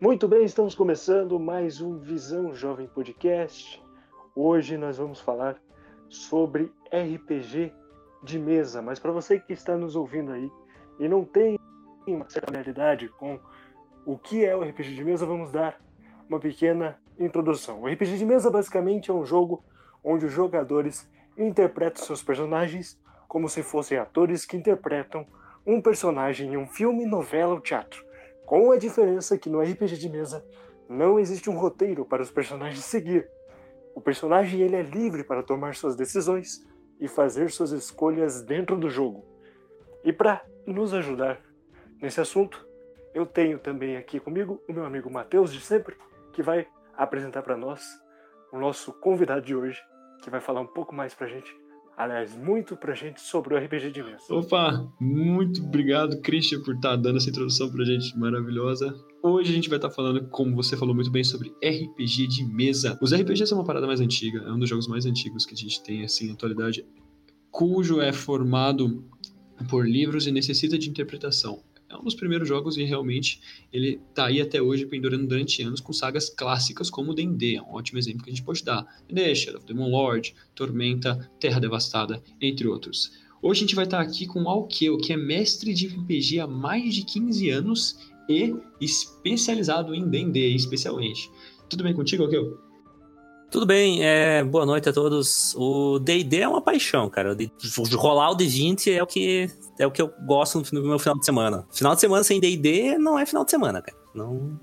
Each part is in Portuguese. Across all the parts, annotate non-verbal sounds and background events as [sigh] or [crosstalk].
Muito bem, estamos começando mais um Visão Jovem Podcast. Hoje nós vamos falar sobre RPG de mesa, mas para você que está nos ouvindo aí e não tem uma certa com o que é o RPG de mesa, vamos dar uma pequena introdução. O RPG de mesa basicamente é um jogo onde os jogadores interpretam seus personagens como se fossem atores que interpretam um personagem em um filme, novela ou teatro. Com a diferença que no RPG de mesa não existe um roteiro para os personagens seguir. O personagem ele é livre para tomar suas decisões e fazer suas escolhas dentro do jogo. E para nos ajudar nesse assunto, eu tenho também aqui comigo o meu amigo Matheus de sempre, que vai apresentar para nós o nosso convidado de hoje, que vai falar um pouco mais para a gente aliás, muito pra gente sobre o RPG de mesa. Opa, muito obrigado, Christian, por estar tá dando essa introdução pra gente maravilhosa. Hoje a gente vai estar tá falando, como você falou muito bem, sobre RPG de mesa. Os RPGs são uma parada mais antiga, é um dos jogos mais antigos que a gente tem, assim, na atualidade, cujo é formado por livros e necessita de interpretação é um dos primeiros jogos e realmente ele tá aí até hoje pendurando durante anos com sagas clássicas como D&D, é um ótimo exemplo que a gente pode dar. D&D, Shadow of Lord, Tormenta, Terra Devastada, entre outros. Hoje a gente vai estar aqui com o Alkeu, que é mestre de RPG há mais de 15 anos e especializado em D&D, especialmente. Tudo bem contigo, Alkeu? Tudo bem, é, boa noite a todos. O D&D é uma paixão, cara. De, rolar o D20 é o que é o que eu gosto no meu final de semana. Final de semana sem D&D não é final de semana, cara. Não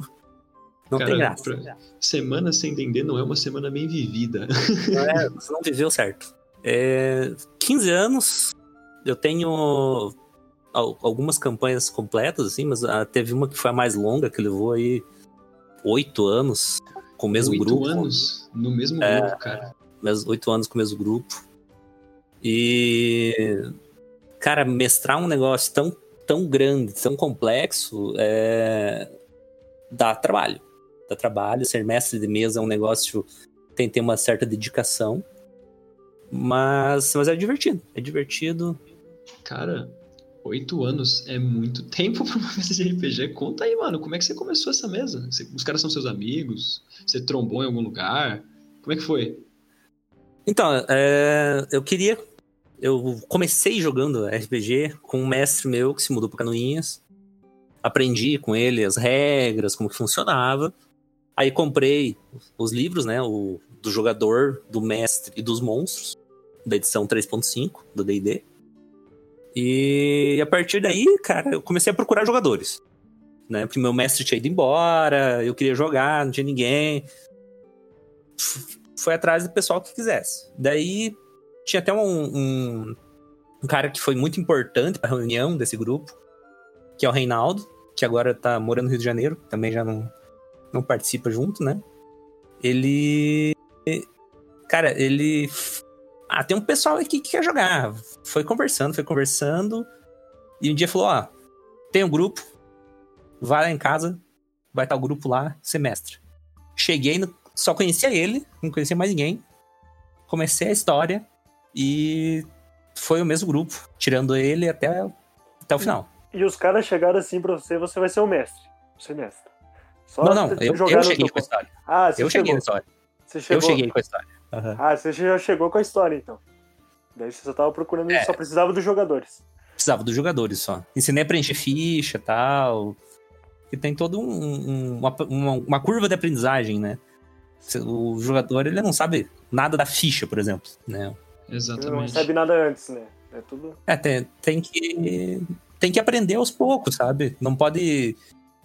não cara, tem graça. Pra... Semana sem D&D não é uma semana bem vivida. É, você não viveu certo. É, 15 anos, eu tenho algumas campanhas completas, assim, mas ah, teve uma que foi a mais longa, que levou aí oito anos com o mesmo oito grupo. Oito anos no mesmo é, grupo, cara. Oito anos com o mesmo grupo. E, cara, mestrar um negócio tão, tão grande, tão complexo, é... dá trabalho. Dá trabalho. Ser mestre de mesa é um negócio tem que ter uma certa dedicação. Mas, mas é divertido. É divertido. Cara, Oito anos é muito [laughs] tempo pra uma mesa de RPG. Conta aí, mano, como é que você começou essa mesa? Você, os caras são seus amigos? Você trombou em algum lugar? Como é que foi? Então, é, eu queria. Eu comecei jogando RPG com um mestre meu que se mudou para Canoinhas. Aprendi com ele as regras, como que funcionava. Aí comprei os livros, né? O, do jogador, do mestre e dos monstros, da edição 3.5 do DD. E a partir daí, cara, eu comecei a procurar jogadores. Né? Porque meu mestre tinha ido embora, eu queria jogar, não tinha ninguém. Foi atrás do pessoal que quisesse. Daí tinha até um, um, um cara que foi muito importante para a reunião desse grupo, que é o Reinaldo, que agora tá morando no Rio de Janeiro, também já não, não participa junto, né? Ele. Cara, ele ah, tem um pessoal aqui que quer jogar. Foi conversando, foi conversando. E um dia falou: Ó, tem um grupo, vai lá em casa, vai estar o grupo lá, semestre. Cheguei, no, só conhecia ele, não conhecia mais ninguém. Comecei a história e foi o mesmo grupo, tirando ele até, até o final. E, os caras chegaram assim pra você, você vai ser o mestre. Você mestre. Só não, não, eu, eu cheguei com a história. Ah, você eu chegou. cheguei na história. Você chegou. Eu cheguei com a história. Uhum. Ah, você já chegou com a história, então. Daí você só tava procurando, é. só precisava dos jogadores. Precisava dos jogadores só. Ensinei a preencher ficha e tal. Que tem toda um, um, uma, uma, uma, curva de aprendizagem, né? O jogador, ele não sabe nada da ficha, por exemplo, né? Exatamente. Ele não recebe nada antes, né? É tudo... É, tem, tem que... Tem que aprender aos poucos, sabe? Não pode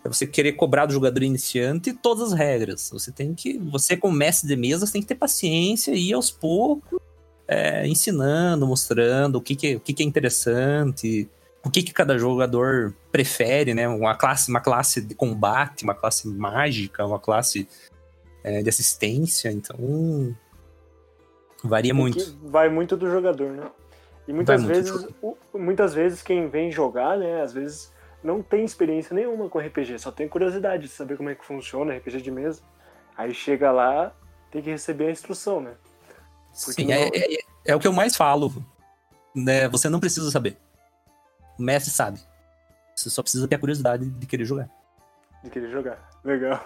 é você querer cobrar do jogador iniciante todas as regras. Você tem que. Você, como mestre de mesa, tem que ter paciência e ir aos poucos é, ensinando, mostrando o que, que, o que, que é interessante, o que, que cada jogador prefere, né? Uma classe, uma classe de combate, uma classe mágica, uma classe é, de assistência. Então. Varia muito. Vai muito do jogador, né? E muitas vezes, muitas vezes quem vem jogar, né? Às vezes não tem experiência nenhuma com RPG, só tem curiosidade de saber como é que funciona RPG de mesa. Aí chega lá, tem que receber a instrução, né? Porque Sim, não... é, é, é, o que eu mais falo. Né? Você não precisa saber. O mestre sabe. Você só precisa ter a curiosidade de querer jogar. de querer jogar. Legal.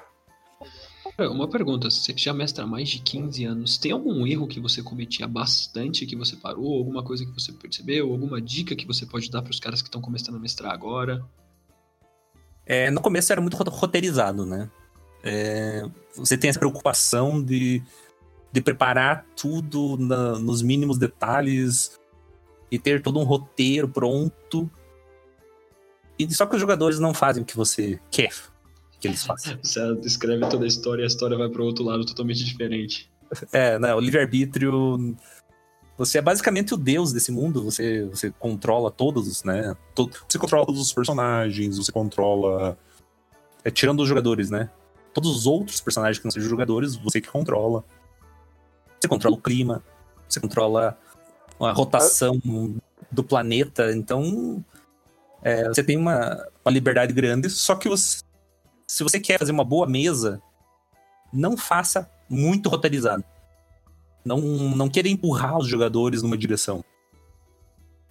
Uma pergunta, você que já mestra há mais de 15 anos, tem algum erro que você cometia bastante que você parou? Alguma coisa que você percebeu? Alguma dica que você pode dar para os caras que estão começando a mestrar agora? É, no começo era muito roteirizado, né? É, você tem essa preocupação de, de preparar tudo na, nos mínimos detalhes e ter todo um roteiro pronto. E só que os jogadores não fazem o que você quer que eles façam. [laughs] Você escreve toda a história e a história vai para outro lado totalmente diferente. É, né? O livre-arbítrio. Você é basicamente o deus desse mundo, você, você controla todos, né? Você controla todos os personagens, você controla. É, tirando os jogadores, né? Todos os outros personagens que não sejam jogadores, você que controla. Você controla o clima, você controla a rotação do planeta, então. É, você tem uma, uma liberdade grande, só que você, se você quer fazer uma boa mesa, não faça muito roteirizado. Não, não queira empurrar os jogadores numa direção.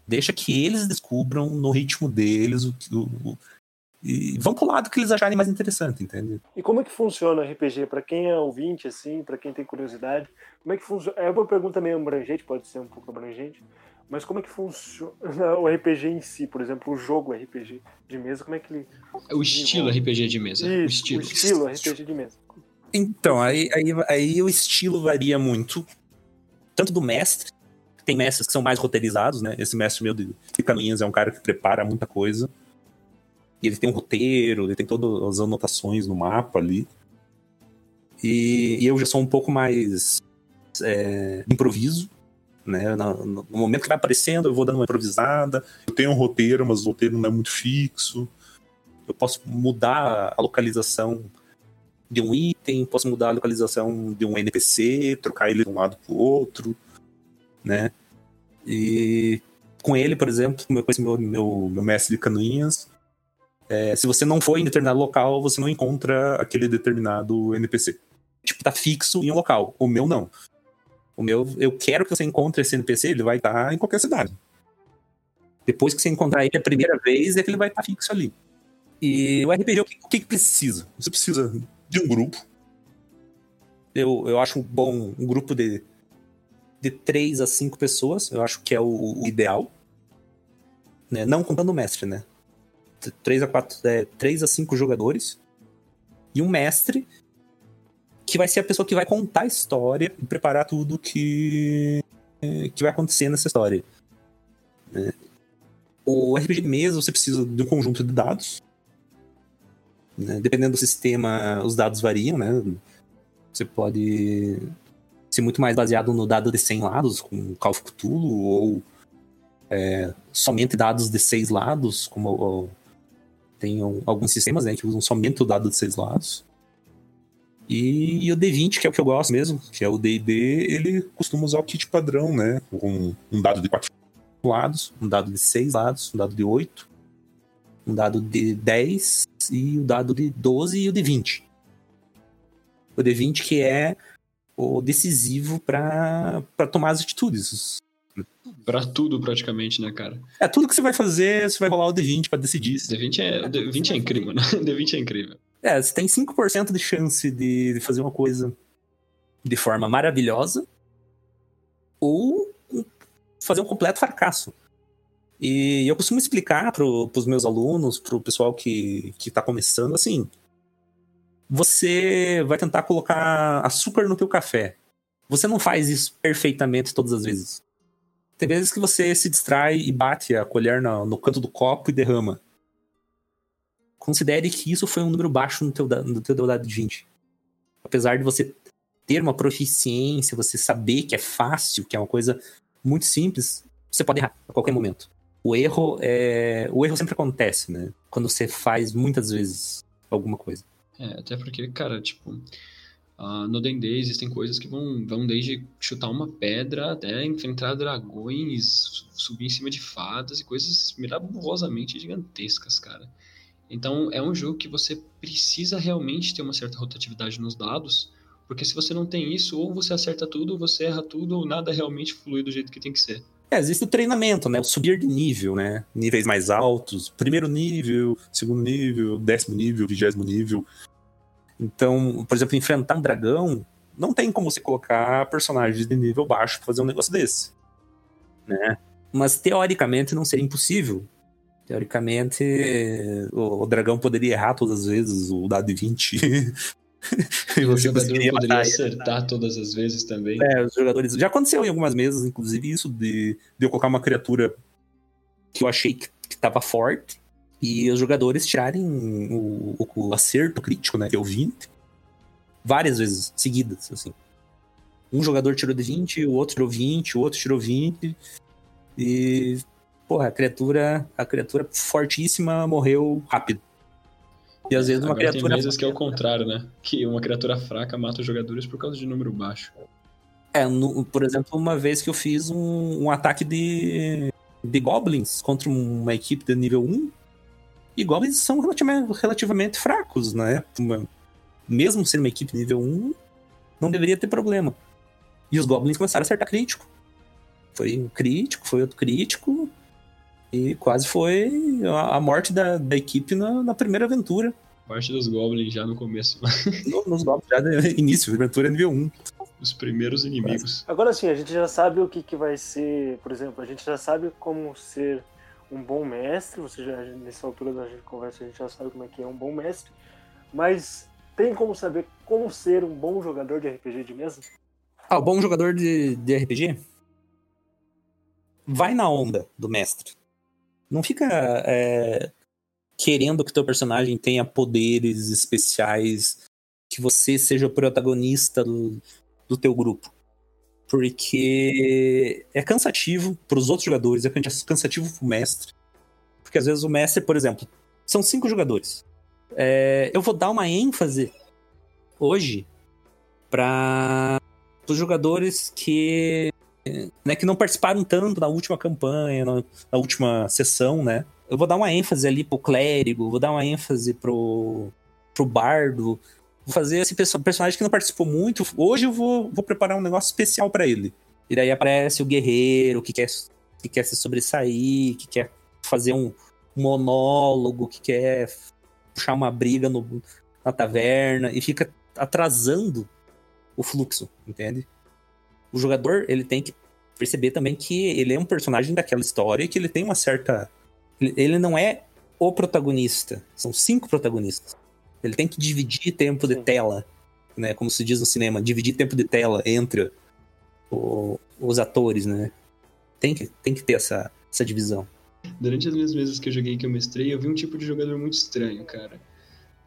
Deixa que eles descubram no ritmo deles o, o, e vão pro lado que eles acharem mais interessante, entende? E como é que funciona o RPG? Para quem é ouvinte, assim, para quem tem curiosidade, como é que funciona? É uma pergunta meio abrangente, pode ser um pouco abrangente, mas como é que funciona o RPG em si, por exemplo, o jogo RPG de mesa, como é que ele. O estilo RPG de mesa. Isso, o estilo. o estilo RPG de mesa. Então, aí, aí, aí o estilo varia muito. Tanto do mestre, tem mestres que são mais roteirizados, né? Esse mestre meu de caminhas é um cara que prepara muita coisa. E ele tem um roteiro, ele tem todas as anotações no mapa ali. E, e eu já sou um pouco mais é, improviso né? No, no, momento que vai aparecendo, eu vou dando uma improvisada. Eu tenho um roteiro, mas o roteiro não é muito fixo. Eu posso mudar a localização de um item, posso mudar a localização de um NPC, trocar ele de um lado para o outro, né? E com ele, por exemplo, com esse meu, meu, meu mestre de canoinhas, é, se você não for em determinado local, você não encontra aquele determinado NPC. Tipo, tá fixo em um local. O meu não. O meu, eu quero que você encontre esse NPC, ele vai estar em qualquer cidade. Depois que você encontrar ele a primeira vez, é que ele vai estar fixo ali. E o RPG, o que, o que precisa? Você precisa de um grupo. Eu, eu acho bom um grupo de, de 3 a 5 pessoas, eu acho que é o, o ideal. Né? Não contando o mestre, né? 3 a 4, é, 3 a 5 jogadores. E um mestre que vai ser a pessoa que vai contar a história e preparar tudo que, que vai acontecer nessa história. Né? O RPG de mesa, você precisa de um conjunto de dados. Né? Dependendo do sistema, os dados variam, né? Você pode ser muito mais baseado no dado de 100 lados, com Call of Cthulhu, ou é, somente dados de 6 lados, como tem alguns sistemas né, que usam somente o dado de 6 lados. E, e, o D20, que é o que eu gosto mesmo, que é o D&D, ele costuma usar o kit padrão, né? Com um dado de 4 lados, um dado de 6 lados, um dado de 8, um dado de 10 e o dado de 12 e o de 20. O D20 que é o decisivo para tomar as atitudes. Pra tudo, praticamente, né, cara? É, tudo que você vai fazer, você vai rolar o D20 pra decidir. D20 é, D20 é incrível, né? [laughs] D20 é incrível. É, você tem 5% de chance de fazer uma coisa de forma maravilhosa ou fazer um completo fracasso. E eu costumo explicar para os meus alunos, para o pessoal que está começando, assim, você vai tentar colocar açúcar no teu café. Você não faz isso perfeitamente todas as vezes. Tem vezes que você se distrai e bate a colher no, no canto do copo e derrama considere que isso foi um número baixo no teu, no teu dado de 20. Apesar de você ter uma proficiência, você saber que é fácil, que é uma coisa muito simples, você pode errar a qualquer momento. O erro é, o erro sempre acontece, né? Quando você faz muitas vezes alguma coisa. É, até porque, cara, tipo, uh, no D&D existem coisas que vão, vão desde chutar uma pedra até enfrentar dragões, subir em cima de fadas e coisas mirabolosamente gigantescas, cara. Então é um jogo que você precisa realmente ter uma certa rotatividade nos dados, porque se você não tem isso, ou você acerta tudo, ou você erra tudo, ou nada realmente flui do jeito que tem que ser. É, existe o treinamento, né? O subir de nível, né? Níveis mais altos, primeiro nível, segundo nível, décimo nível, vigésimo nível. Então, por exemplo, enfrentar um dragão, não tem como você colocar personagens de nível baixo pra fazer um negócio desse. Né? Mas teoricamente não seria impossível. Teoricamente, o, o dragão poderia errar todas as vezes o dado de 20. [laughs] e o jogador poderia acertar todas as vezes também. É, os jogadores. Já aconteceu em algumas mesas, inclusive, isso de, de eu colocar uma criatura que eu achei que, que tava forte. E os jogadores tirarem o, o, o acerto crítico, né? Que é o 20 várias vezes seguidas, assim. Um jogador tirou de 20, o outro tirou 20, o outro tirou 20. E, porra, a criatura, a criatura fortíssima morreu rápido. E às vezes uma Agora criatura. Tem vezes que é o contrário, né? Que uma criatura fraca mata os jogadores por causa de número baixo. É, no, por exemplo, uma vez que eu fiz um, um ataque de, de goblins contra uma equipe de nível 1. E goblins são relativamente, relativamente fracos, né? Mesmo sendo uma equipe nível 1, não deveria ter problema. E os Goblins começaram a acertar crítico. Foi um crítico, foi outro crítico. E quase foi a, a morte da, da equipe na, na, primeira aventura. Morte dos Goblins já no começo. [laughs] No, nos Goblins, já no [laughs] início, aventura nível 1. Os primeiros inimigos. Agora sim, a gente já sabe o que, que vai ser, por exemplo, a gente já sabe como ser um bom mestre. Você já, nessa altura da conversa, a gente já sabe como é que é um bom mestre. Mas tem como saber como ser um bom jogador de RPG de mesa? Ah, o bom jogador de, de RPG? Vai na onda do mestre. Não fica é, querendo que teu personagem tenha poderes especiais, que você seja o protagonista do, do teu grupo. Porque é cansativo para os outros jogadores, é cansativo para o mestre. Porque às vezes o mestre, por exemplo, são cinco jogadores. É, eu vou dar uma ênfase hoje para os jogadores que, né, que não participaram tanto da última campanha, na, na, última sessão, né? Eu vou dar uma ênfase ali pro clérigo, vou dar uma ênfase pro, pro bardo, vou fazer esse personagem que não participou muito. Hoje eu vou, vou preparar um negócio especial para ele. E daí aparece o guerreiro que quer, que quer se sobressair, que quer fazer um monólogo, que quer puxar uma briga no, na taverna e fica atrasando o fluxo, entende? O jogador, ele tem que perceber também que ele é um personagem daquela história e que ele tem uma certa. Ele não é o protagonista. São cinco protagonistas. Ele tem que dividir tempo de tela, né? Como se diz no cinema, dividir tempo de tela entre o, os atores, né? Tem que, tem que ter essa, essa divisão. Durante as minhas vezes que eu joguei que eu mestrei, eu vi um tipo de jogador muito estranho, cara.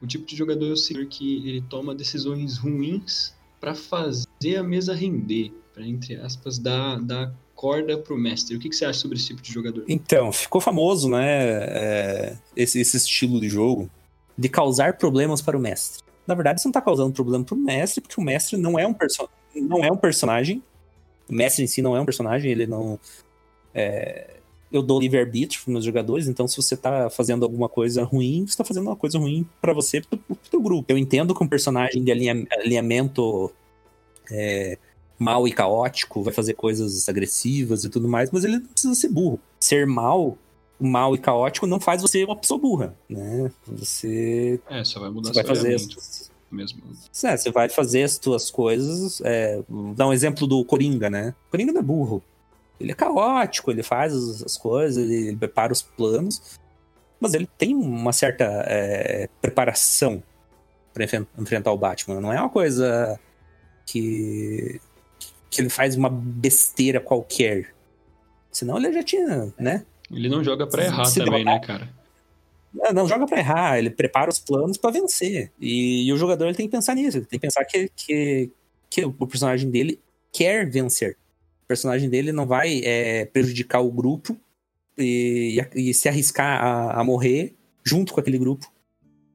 O tipo de jogador é o senhor que ele toma decisões ruins para fazer a mesa render, para entre aspas dar, dar corda pro mestre. O que, que, você acha sobre esse tipo de jogador? Então, ficou famoso, né, é, esse, esse estilo de jogo de causar problemas para o mestre. Na verdade, você não tá causando problema pro mestre, porque o mestre não é um, perso não é um personagem. O mestre em si não é um personagem, ele não. É, eu dou livre-arbítrio para meus jogadores, então se você tá fazendo alguma coisa ruim, você tá fazendo uma coisa ruim para você e pro, pro teu grupo. Eu entendo que um personagem de alinha, alinhamento é, mal e caótico vai fazer coisas agressivas e tudo mais, mas ele não precisa ser burro. Ser mal, mal e caótico não faz você uma pessoa burra, né? Você... É, só vai mudar você vai fazer as... mesmo. É, você vai fazer as tuas coisas... É, dar um exemplo do Coringa, né? O Coringa não é burro ele é caótico, ele faz as coisas, ele prepara os planos, mas ele tem uma certa é, preparação para enfrentar o Batman. Não é uma coisa que, que ele faz uma besteira qualquer. Senão ele já tinha, né? Ele não joga para errar se também, né, cara? Não, não joga para errar, ele prepara os planos para vencer. E, e, o jogador ele tem que pensar nisso, ele tem que pensar que, que, que o personagem dele quer vencer personagem dele não vai é, prejudicar o grupo e, e se arriscar a, a, morrer junto com aquele grupo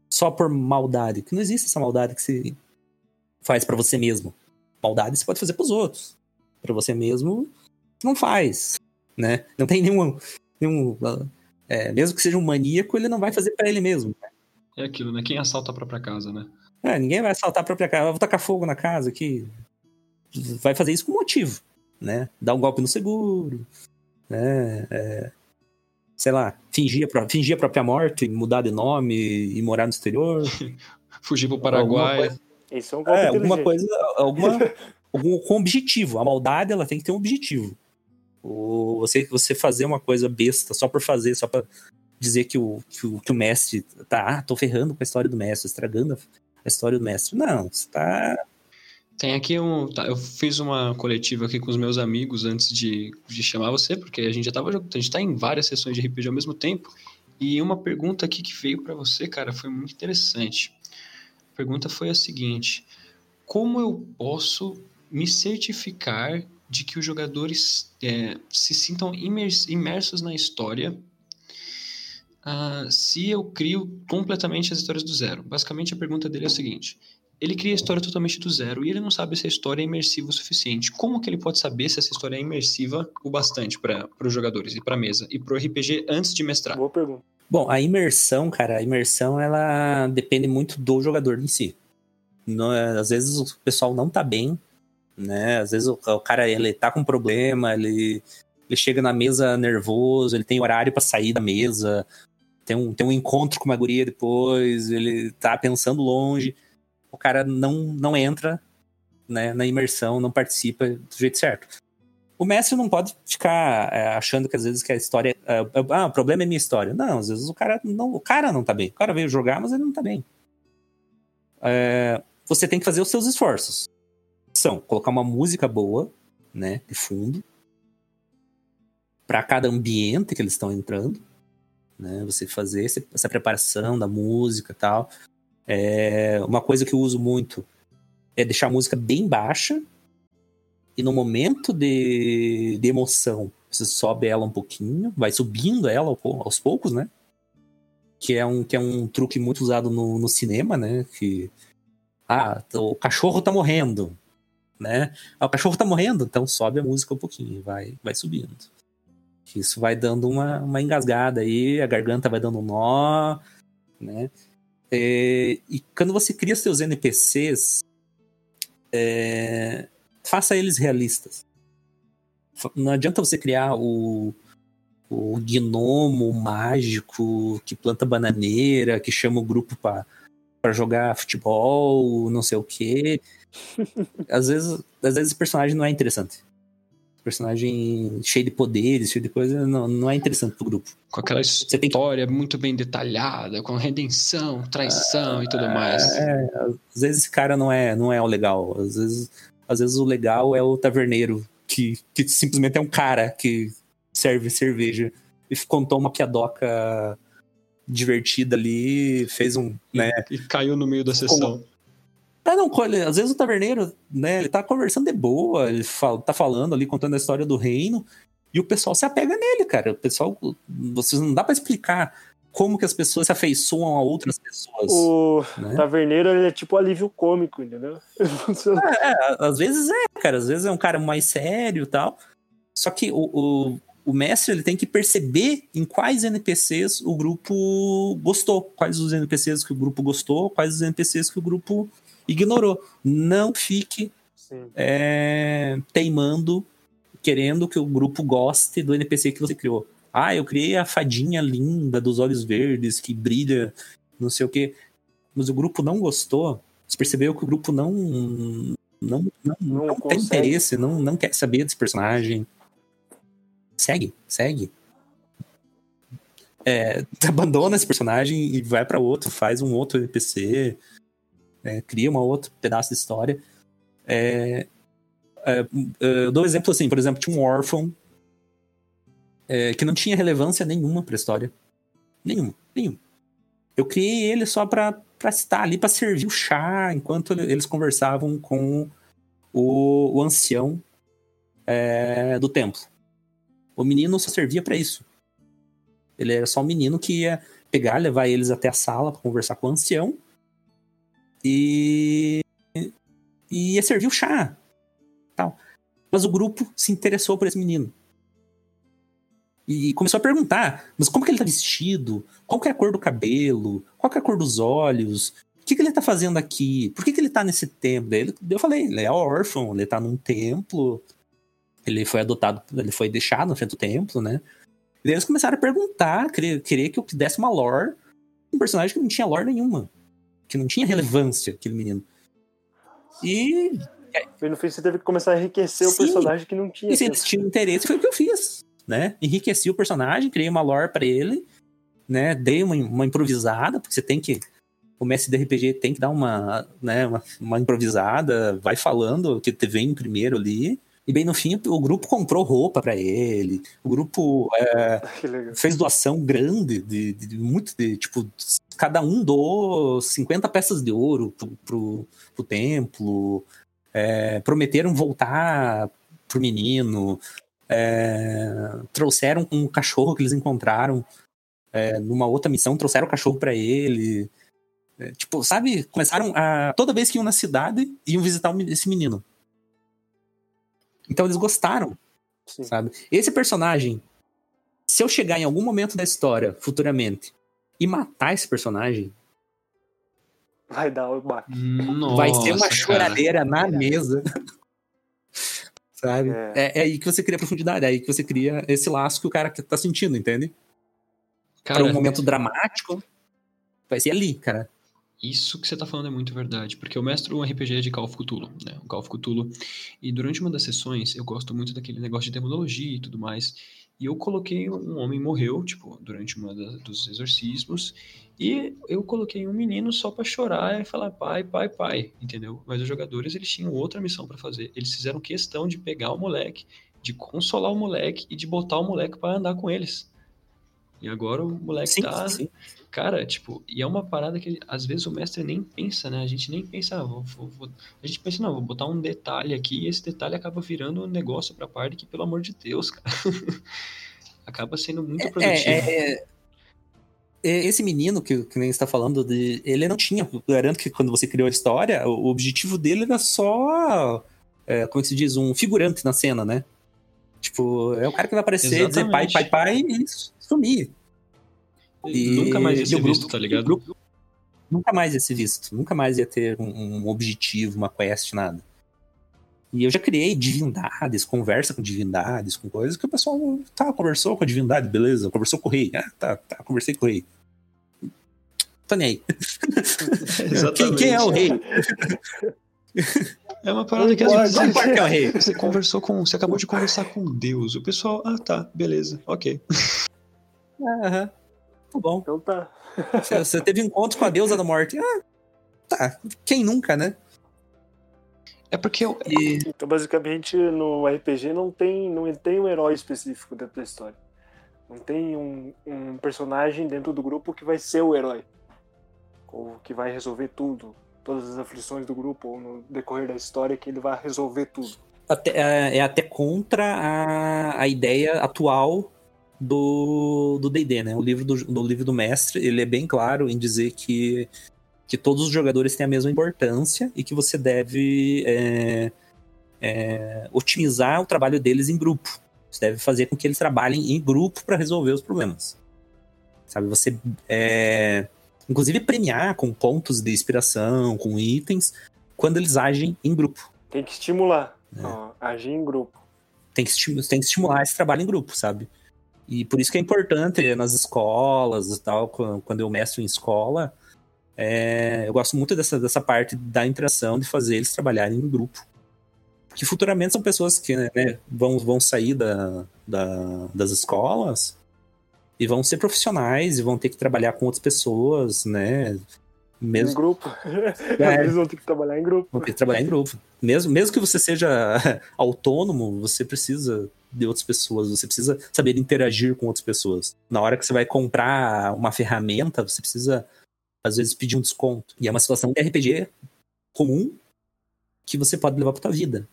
só por maldade. Que não existe essa maldade que você faz para você mesmo. Maldade você pode fazer para os outros. Para você mesmo, não faz, né? Não tem nenhum, nenhum é, mesmo que seja um maníaco, ele não vai fazer para ele mesmo. Né? É aquilo, né? Quem assalta a própria casa, né? É, ninguém vai assaltar a própria casa. Eu vou tacar fogo na casa aqui. Vai fazer isso com motivo né? Dar um golpe no seguro, né? É, sei lá, fingir a, fingir a própria morte, mudar de nome e morar no exterior. [laughs] Fugir pro Paraguai. Isso é um É, alguma coisa, alguma, algum com objetivo. A maldade ela tem que ter um objetivo. O, você, você fazer uma coisa besta só por fazer, só pra dizer que o, que o, que o mestre tá, ah, tô ferrando com a história do mestre, estragando a, história do mestre. Não, você tá. Tem aqui um. tá, eu fiz uma coletiva aqui com os meus amigos antes de, de chamar você, porque a gente já tava jogando. A gente tá em várias sessões de RPG ao mesmo tempo. E uma pergunta aqui que veio pra você, cara, foi muito interessante. A pergunta foi a seguinte: Como eu posso me certificar de que os jogadores é, se sintam imers- imersos na história ah, se eu crio completamente as histórias do zero? Basicamente, a pergunta dele é a seguinte: ele cria a história totalmente do zero e ele não sabe se a história é imersiva o suficiente. Como que ele pode saber se essa história é imersiva o bastante para os jogadores e para a mesa e para o RPG antes de mestrar? Boa pergunta. Bom, a imersão, cara, a imersão ela depende muito do jogador em si. Não é- às vezes o pessoal não tá bem, né? Às vezes o, o cara ele tá com problema, ele, ele chega na mesa nervoso, ele tem horário pra sair da mesa, tem um, tem um encontro com uma guria depois, ele tá pensando longe, o cara não, não entra né, na imersão, não participa do jeito certo. O mestre não pode ficar é, achando que às vezes que a história. é, é, ah, o problema é minha história. Não, às vezes o cara não, o cara não tá bem. O cara veio jogar, mas ele não tá bem. É, você tem que fazer os seus esforços. São colocar uma música boa, né, de fundo, para cada ambiente que eles estão entrando, né? Você fazer essa preparação da música e tal. É, uma coisa que eu uso muito é deixar a música bem baixa e no momento de, de emoção você sobe ela um pouquinho, vai subindo ela aos poucos, né? Que é um, que é um truque muito usado no, no cinema, né? Que ah, o cachorro tá morrendo, né? Ah, o cachorro tá morrendo, então sobe a música um pouquinho, vai, vai subindo. Isso vai dando uma, uma engasgada aí, a garganta vai dando um nó, né? É, e quando você cria seus NPCs, é, faça eles realistas. Não adianta você criar o, o gnomo mágico que planta bananeira, que chama o grupo para jogar futebol, não sei o quê. [laughs] Às vezes, às vezes o personagem não é interessante. Personagem cheio de poderes, cheio de coisa, não, não é interessante pro grupo. Com aquela tem que- história muito bem detalhada, com redenção, traição e tudo mais. É, às vezes esse cara não é, não é o legal. Às vezes, às vezes o legal é o taverneiro, que, que simplesmente é um cara que serve cerveja e contou uma piadoca divertida ali, fez um, né? E caiu no meio da sessão. Ah, não, às vezes o taverneiro, né, ele tá conversando de boa, ele fala- tá falando ali, contando a história do reino, e o pessoal se apega nele, cara. O pessoal, vocês não dá pra explicar como que as pessoas se afeiçoam a outras pessoas. O né? taverneiro ele é tipo alívio cômico, entendeu? Funciona. [laughs] É, às vezes é, cara. Às vezes é um cara mais sério e tal. Só que o, o, o mestre ele tem que perceber em quais NPCs o grupo gostou. Quais os NPCs que o grupo gostou, quais os NPCs que o grupo ignorou. Não fique é, teimando, querendo que o grupo goste do NPC que você criou. Ah, eu criei a fadinha linda dos olhos verdes que brilha, não sei o quê. Mas o grupo não gostou. Você percebeu que o grupo não não, não, Não não tem interesse, não, não quer saber desse personagem. Segue, segue. É, [laughs] abandona esse personagem e vai pra outro, faz um outro NPC, é, cria um outro pedaço de história. É, é, eu dou um exemplo assim, por exemplo, tinha um órfão é, que não tinha relevância nenhuma pra história. Nenhuma, nenhuma. Eu criei ele só pra estar ali, pra servir o chá, enquanto ele- eles conversavam com o, o ancião é, do templo. O menino só servia pra isso. Ele era só um menino que ia pegar, levar eles até a sala pra conversar com o ancião e, e ia servir o chá. Tal. Mas o grupo se interessou por esse menino. E começou a perguntar, mas como que ele tá vestido? Qual que é a cor do cabelo? Qual que é a cor dos olhos? O que, que ele tá fazendo aqui? Por que, que ele tá nesse templo? Daí eu falei, ele é órfão, ele tá num templo, Ele foi adotado, ele foi deixado na frente do templo, né? E eles começaram a perguntar, querer, querer que eu desse uma lore. Um personagem que não tinha lore nenhuma. Que não tinha relevância, aquele menino. E. E no fim você teve que começar a enriquecer Sim. o personagem que não tinha. E se eles tinham interesse, foi o que eu fiz. Né? Enriqueci o personagem, criei uma lore para ele, né? Dei uma, uma improvisada, porque você tem que o mestre de RPG tem que dar uma, né, uma, uma, improvisada, vai falando o que vem primeiro ali. E bem no fim, o grupo comprou roupa para ele. O grupo é, fez doação grande, de, de, de, muito de, tipo, cada um doou 50 peças de ouro pro, pro, pro templo. É, prometeram voltar pro menino. É, trouxeram um cachorro que eles encontraram é, numa outra missão, trouxeram o cachorro para ele. É, tipo, sabe? Começaram a. Toda vez que iam na cidade, iam visitar esse menino. Então eles gostaram, Sim. sabe? Esse personagem, se eu chegar em algum momento da história, futuramente, e matar esse personagem. Vai dar o baque. Vai ser uma choradeira na mesa. [laughs] sabe? É. É, é. aí que você cria profundidade, é aí que você cria esse laço que o cara tá sentindo, entende? Cara, Para um momento dramático, vai ser ali, cara. Isso que você está falando é muito verdade, porque eu mestro um RPG de Call of Cthulhu, né? Um Call of Cthulhu. E durante uma das sessões, eu gosto muito daquele negócio de demonologia e tudo mais. E eu coloquei um homem morreu, tipo, durante uma dos exorcismos, e eu coloquei um menino só para chorar e falar pai, pai, pai, entendeu? Mas os jogadores, eles tinham outra missão para fazer. Eles fizeram questão de pegar o moleque, de consolar o moleque e de botar o moleque para andar com eles. E agora o moleque sim, tá. Sim. Cara, tipo, e é uma parada que às vezes o mestre nem pensa, né? A gente nem pensa, ah, vou, vou, vou... a gente pensa, não, vou botar um detalhe aqui e esse detalhe acaba virando um negócio pra parte que, pelo amor de Deus, cara. [laughs] acaba sendo muito é, produtivo. É, é, é, esse menino que, que nem está falando, de, ele não tinha. Garanto que quando você criou a história, o, objetivo dele era só. É, como é que se diz? Um figurante na cena, né? Tipo, é o cara que vai aparecer, Exatamente. dizer pai, pai, pai e sumir. E nunca mais ia ser grupo, visto, tá ligado? Grupo, nunca mais ia ser visto. Nunca mais ia ter um, um, objetivo, uma quest, nada. E eu já criei divindades, conversa com divindades, com coisas que o pessoal tá, conversou com a divindade, beleza, conversou com o rei. Ah, tá, tá, conversei com o rei. Tô nem aí. [laughs] quem, quem é o rei? É uma parada que às vezes você, você conversou com. Você acabou de conversar com Deus. O pessoal, ah tá, beleza, ok. Aham. Tá bom. Então tá. [laughs] Você teve encontro com a deusa da morte. Ah, tá. Quem nunca, né? É porque eu. E... Então, basicamente, no RPG não tem, não tem um herói específico dentro da história. Não tem um, um personagem dentro do grupo que vai ser o herói. Ou que vai resolver tudo todas as aflições do grupo ou no decorrer da história que ele vai resolver tudo. Até, é, é até contra a, a ideia atual do D&D, né? O livro do, do livro do mestre, ele é bem claro em dizer que, que todos os jogadores têm a mesma importância e que você deve é, é, otimizar o trabalho deles em grupo. Você deve fazer com que eles trabalhem em grupo para resolver os problemas. Sabe, você é, inclusive premiar com pontos de inspiração, com itens, quando eles agem em grupo. Tem que estimular, é. ó, agir em grupo. Tem que, tem que estimular esse trabalho em grupo, sabe? E por isso que é importante nas escolas e tal, quando eu mestro em escola, é, eu gosto muito dessa, dessa parte da interação, de fazer eles trabalharem em grupo. Que futuramente são pessoas que né, vão, vão sair da, da, das escolas e vão ser profissionais e vão ter que trabalhar com outras pessoas, né? Mesmo... Em grupo. [laughs] É, Eles vão ter que trabalhar em grupo. Vão ter que trabalhar em grupo. Mesmo, mesmo que você seja [laughs] autônomo, você precisa de outras pessoas, você precisa saber interagir com outras pessoas. Na hora que você vai comprar uma ferramenta, você precisa, às vezes, pedir um desconto. E é uma situação de RPG comum que você pode levar para sua vida.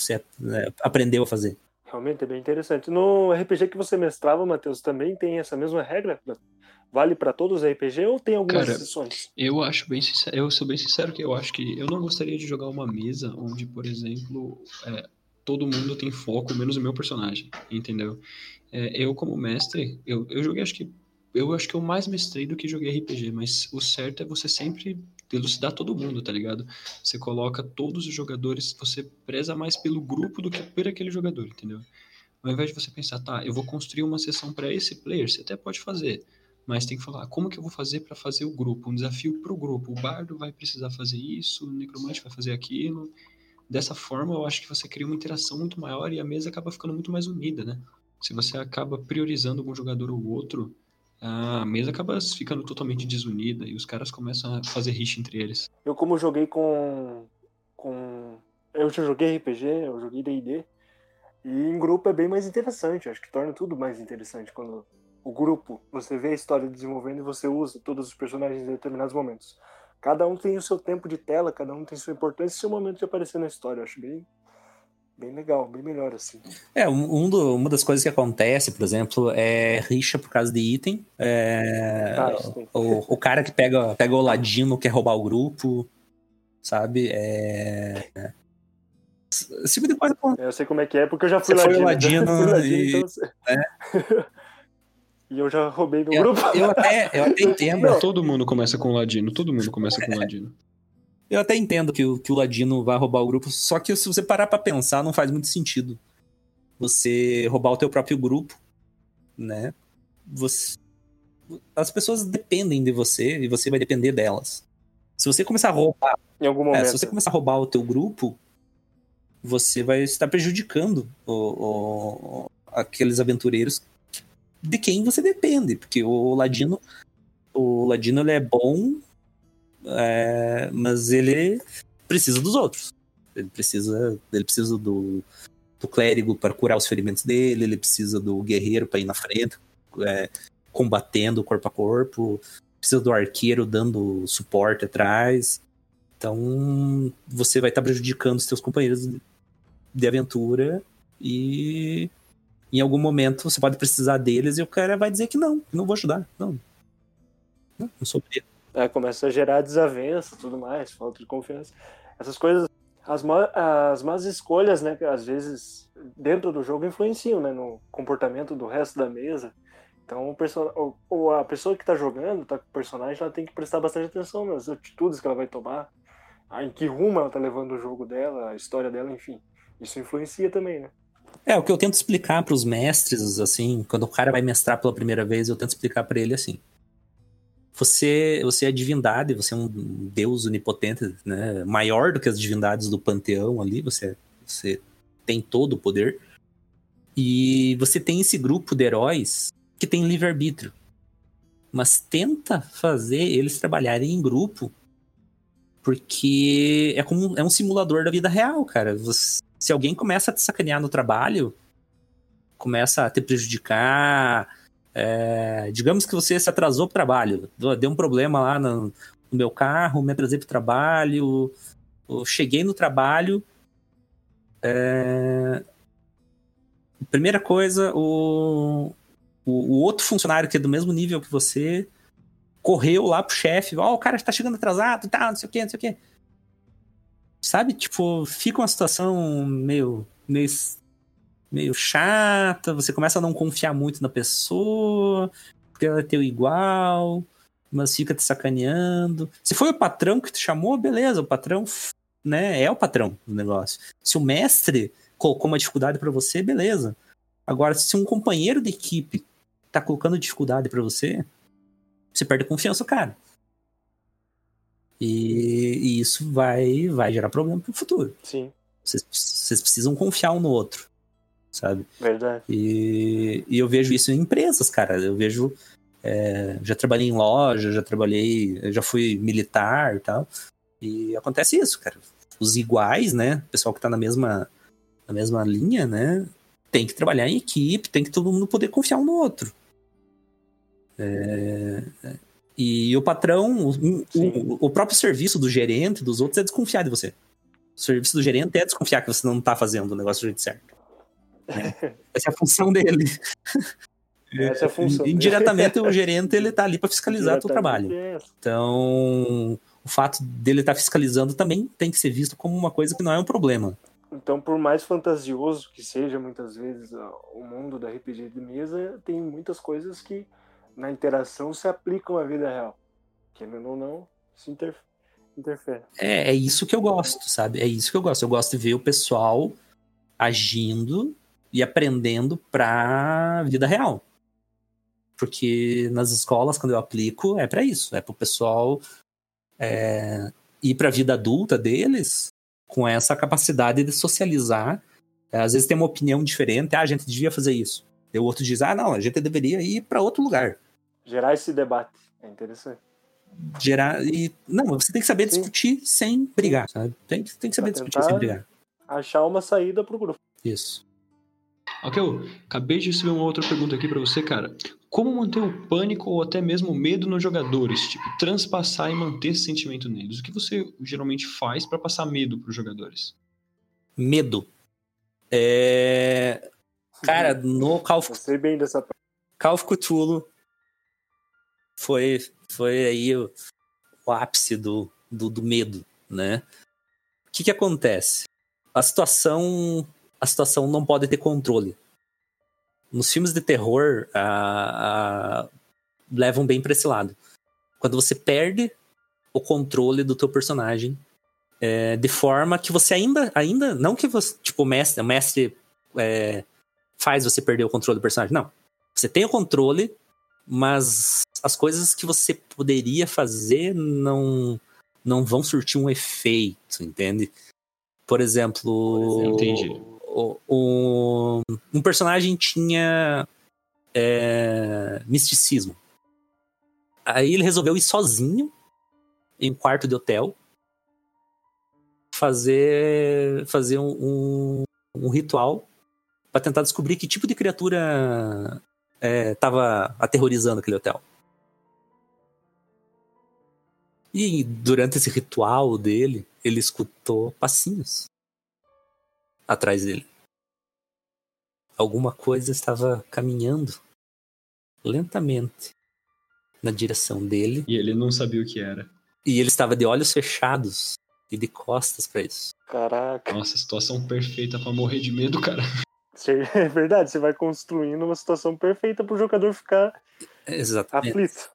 Você é, aprendeu a fazer. Realmente é bem interessante. No RPG que você mestrava, Matheus, também tem essa mesma regra? Vale para todos os RPG ou tem algumas Cara, exceções? Eu acho bem sincero, eu sou bem sincero que eu acho que eu não gostaria de jogar uma mesa onde, por exemplo, é, todo mundo tem foco, menos o meu personagem, entendeu? É, eu como mestre, eu, eu joguei acho que eu acho que eu mais mestrei do que joguei RPG, mas o certo é você sempre elucidar todo mundo, tá ligado? Você coloca todos os jogadores, você preza mais pelo grupo do que por aquele jogador, entendeu? Ao invés de você pensar, tá, eu vou construir uma sessão para esse player, você até pode fazer, mas tem que falar como que eu vou fazer para fazer o grupo, um desafio pro grupo. O bardo vai precisar fazer isso, o necromante vai fazer aquilo. Dessa forma, eu acho que você cria uma interação muito maior e a mesa acaba ficando muito mais unida, né? Se você acaba priorizando algum jogador ou outro, a mesa acaba ficando totalmente desunida e os caras começam a fazer rixa entre eles. Eu como joguei com com eu já joguei RPG, eu joguei D&D e em grupo é bem mais interessante, acho que torna tudo mais interessante quando o grupo, você vê a história desenvolvendo e você usa todos os personagens em determinados momentos. Cada um tem o seu tempo de tela, cada um tem sua importância e seu momento de aparecer na história. Eu acho bem, bem legal, bem melhor assim. É, um do, uma das coisas que acontece, por exemplo, é rixa por causa de item. É, ah, o, o, cara que pega, pega o ladino quer roubar o grupo, sabe? É, esse tipo de coisa. É, eu sei como é que é, porque eu já fui Você ladino. [laughs] Foi ladino, e... então... é. [laughs] E eu já roubei do eu, grupo. Eu até, eu até [laughs] entendo. Todo mundo começa com o Ladino, todo mundo começa com o Ladino. Eu até entendo que o, que o Ladino vai roubar o grupo, só que se você parar pra pensar, não faz muito sentido. Você roubar o teu próprio grupo, né? Você... As pessoas dependem de você e você vai depender delas. Se você começar a roubar. Em algum momento. É, se você começar a roubar o teu grupo, você vai estar prejudicando o, o, aqueles aventureiros de quem você depende, porque o Ladino, o Ladino ele é bom, é, mas ele precisa dos outros. Ele precisa, ele precisa do, do clérigo para curar os ferimentos dele, ele precisa do guerreiro para ir na frente, é, combatendo corpo a corpo, precisa do arqueiro dando suporte atrás. Então você vai estar prejudicando os seus companheiros de aventura e em algum momento você pode precisar deles e o cara vai dizer que não, não vou ajudar. Não. Não, sou. É, começa a gerar desavença tudo mais, falta de confiança. Essas coisas, as, as más escolhas, né, que às vezes dentro do jogo influenciam, né, no comportamento do resto da mesa. Então, o ou a pessoa que está jogando, tá com o personagem, ela tem que prestar bastante atenção nas atitudes que ela vai tomar, em que rumo ela está levando o jogo dela, a história dela, enfim. Isso influencia também, né? É, o que eu tento explicar para os mestres, assim, quando o cara vai mestrar pela primeira vez, eu tento explicar para ele assim. Você, você é divindade, você é um deus onipotente, né? Maior do que as divindades do panteão ali, você, você tem todo o poder. E você tem esse grupo de heróis que tem livre-arbítrio. Mas tenta fazer eles trabalharem em grupo, porque é como é um simulador da vida real, cara. Você, se alguém começa a te sacanear no trabalho, começa a te prejudicar, é, digamos que você se atrasou para o trabalho, deu um problema lá no, no meu carro, me atrasei para o trabalho, cheguei no trabalho, é, primeira coisa, o, o, outro funcionário que é do mesmo nível que você correu lá pro chefe, ó, oh, o cara está chegando atrasado, tá, não sei o que, não sei o que. Sabe? Tipo, fica uma situação meio, meio, meio chata, você começa a não confiar muito na pessoa, porque ela é teu igual, mas fica te sacaneando. Se foi o patrão que te chamou, beleza, o patrão né, é o patrão do negócio. Se o mestre colocou uma dificuldade para você, beleza. Agora, se um companheiro de equipe tá colocando dificuldade para você, você perde confiança, cara. E, e isso vai, vai gerar problema pro futuro. Sim. Vocês, vocês precisam confiar um no outro, sabe? Verdade. E, e eu vejo isso em empresas, cara. Eu vejo. É, já trabalhei em loja, já trabalhei, já fui militar e tal. E acontece isso, cara. Os iguais, né? O pessoal que tá na mesma, na mesma linha, né? Tem que trabalhar em equipe, tem que todo mundo poder confiar um no outro. É, e o patrão, o, o, o, próprio serviço do gerente, dos outros, é desconfiar de você. O serviço do gerente é desconfiar que você não está fazendo o negócio do jeito certo. É. [laughs] Essa é a função dele. Essa é a função Indiretamente, dele. o gerente ele tá ali para fiscalizar o teu trabalho. Então, o fato dele estar tá fiscalizando também tem que ser visto como uma coisa que não é um problema. Então, por mais fantasioso que seja muitas vezes o mundo da RPG de mesa, tem muitas coisas que na interação se aplicam à vida real. Querendo ou não, se inter... interfere. É, é isso que eu gosto, sabe? É isso que eu gosto. Eu gosto de ver o pessoal agindo e aprendendo pra vida real. Porque nas escolas, quando eu aplico, é para isso. É pro pessoal é, ir pra vida adulta deles com essa capacidade de socializar. Às vezes tem uma opinião diferente. Ah, a gente devia fazer isso. E o outro diz, ah, não, a gente deveria ir para outro lugar. Gerar esse debate. É interessante. Gerar. E. Não, você tem que saber Sim. discutir sem brigar, sabe? Tem, que- tem que saber Pra discutir sem brigar. Achar uma saída pro grupo. Isso. Ok, eu acabei de receber uma outra pergunta aqui pra você, cara. Como manter o pânico ou até mesmo o medo nos jogadores? Tipo, transpassar e manter esse sentimento neles. O que você geralmente faz pra passar medo pros jogadores? Medo. É. Cara, no Call of, Eu sei bem dessa parte. Call of Cthulhu foi, foi aí o, o ápice do, do, do medo, né? O que que acontece? A situação, a situação não pode ter controle. Nos filmes de terror, a- a- levam bem para esse lado. Quando você perde o controle do teu personagem, é, de forma que você ainda, ainda não que você, tipo, o mestre, o mestre é, faz você perder o controle do personagem, não. Você tem o controle, mas as coisas que você poderia fazer não não vão surtir um efeito, entende? Por exemplo, Entendi. o- o- um personagem tinha é, misticismo. Aí ele resolveu ir sozinho em um quarto de hotel fazer fazer um, um, um ritual para tentar descobrir que tipo de criatura estava aterrorizando aquele hotel. E durante esse ritual dele, ele escutou passinhos atrás dele. Alguma coisa estava caminhando lentamente na direção dele E ele não sabia o que era. e ele estava de olhos fechados e de costas para isso. Caraca. Nossa, situação perfeita pra morrer de medo, cara. [laughs] É verdade, você vai construindo uma situação perfeita pro jogador ficar Exatamente. aflito.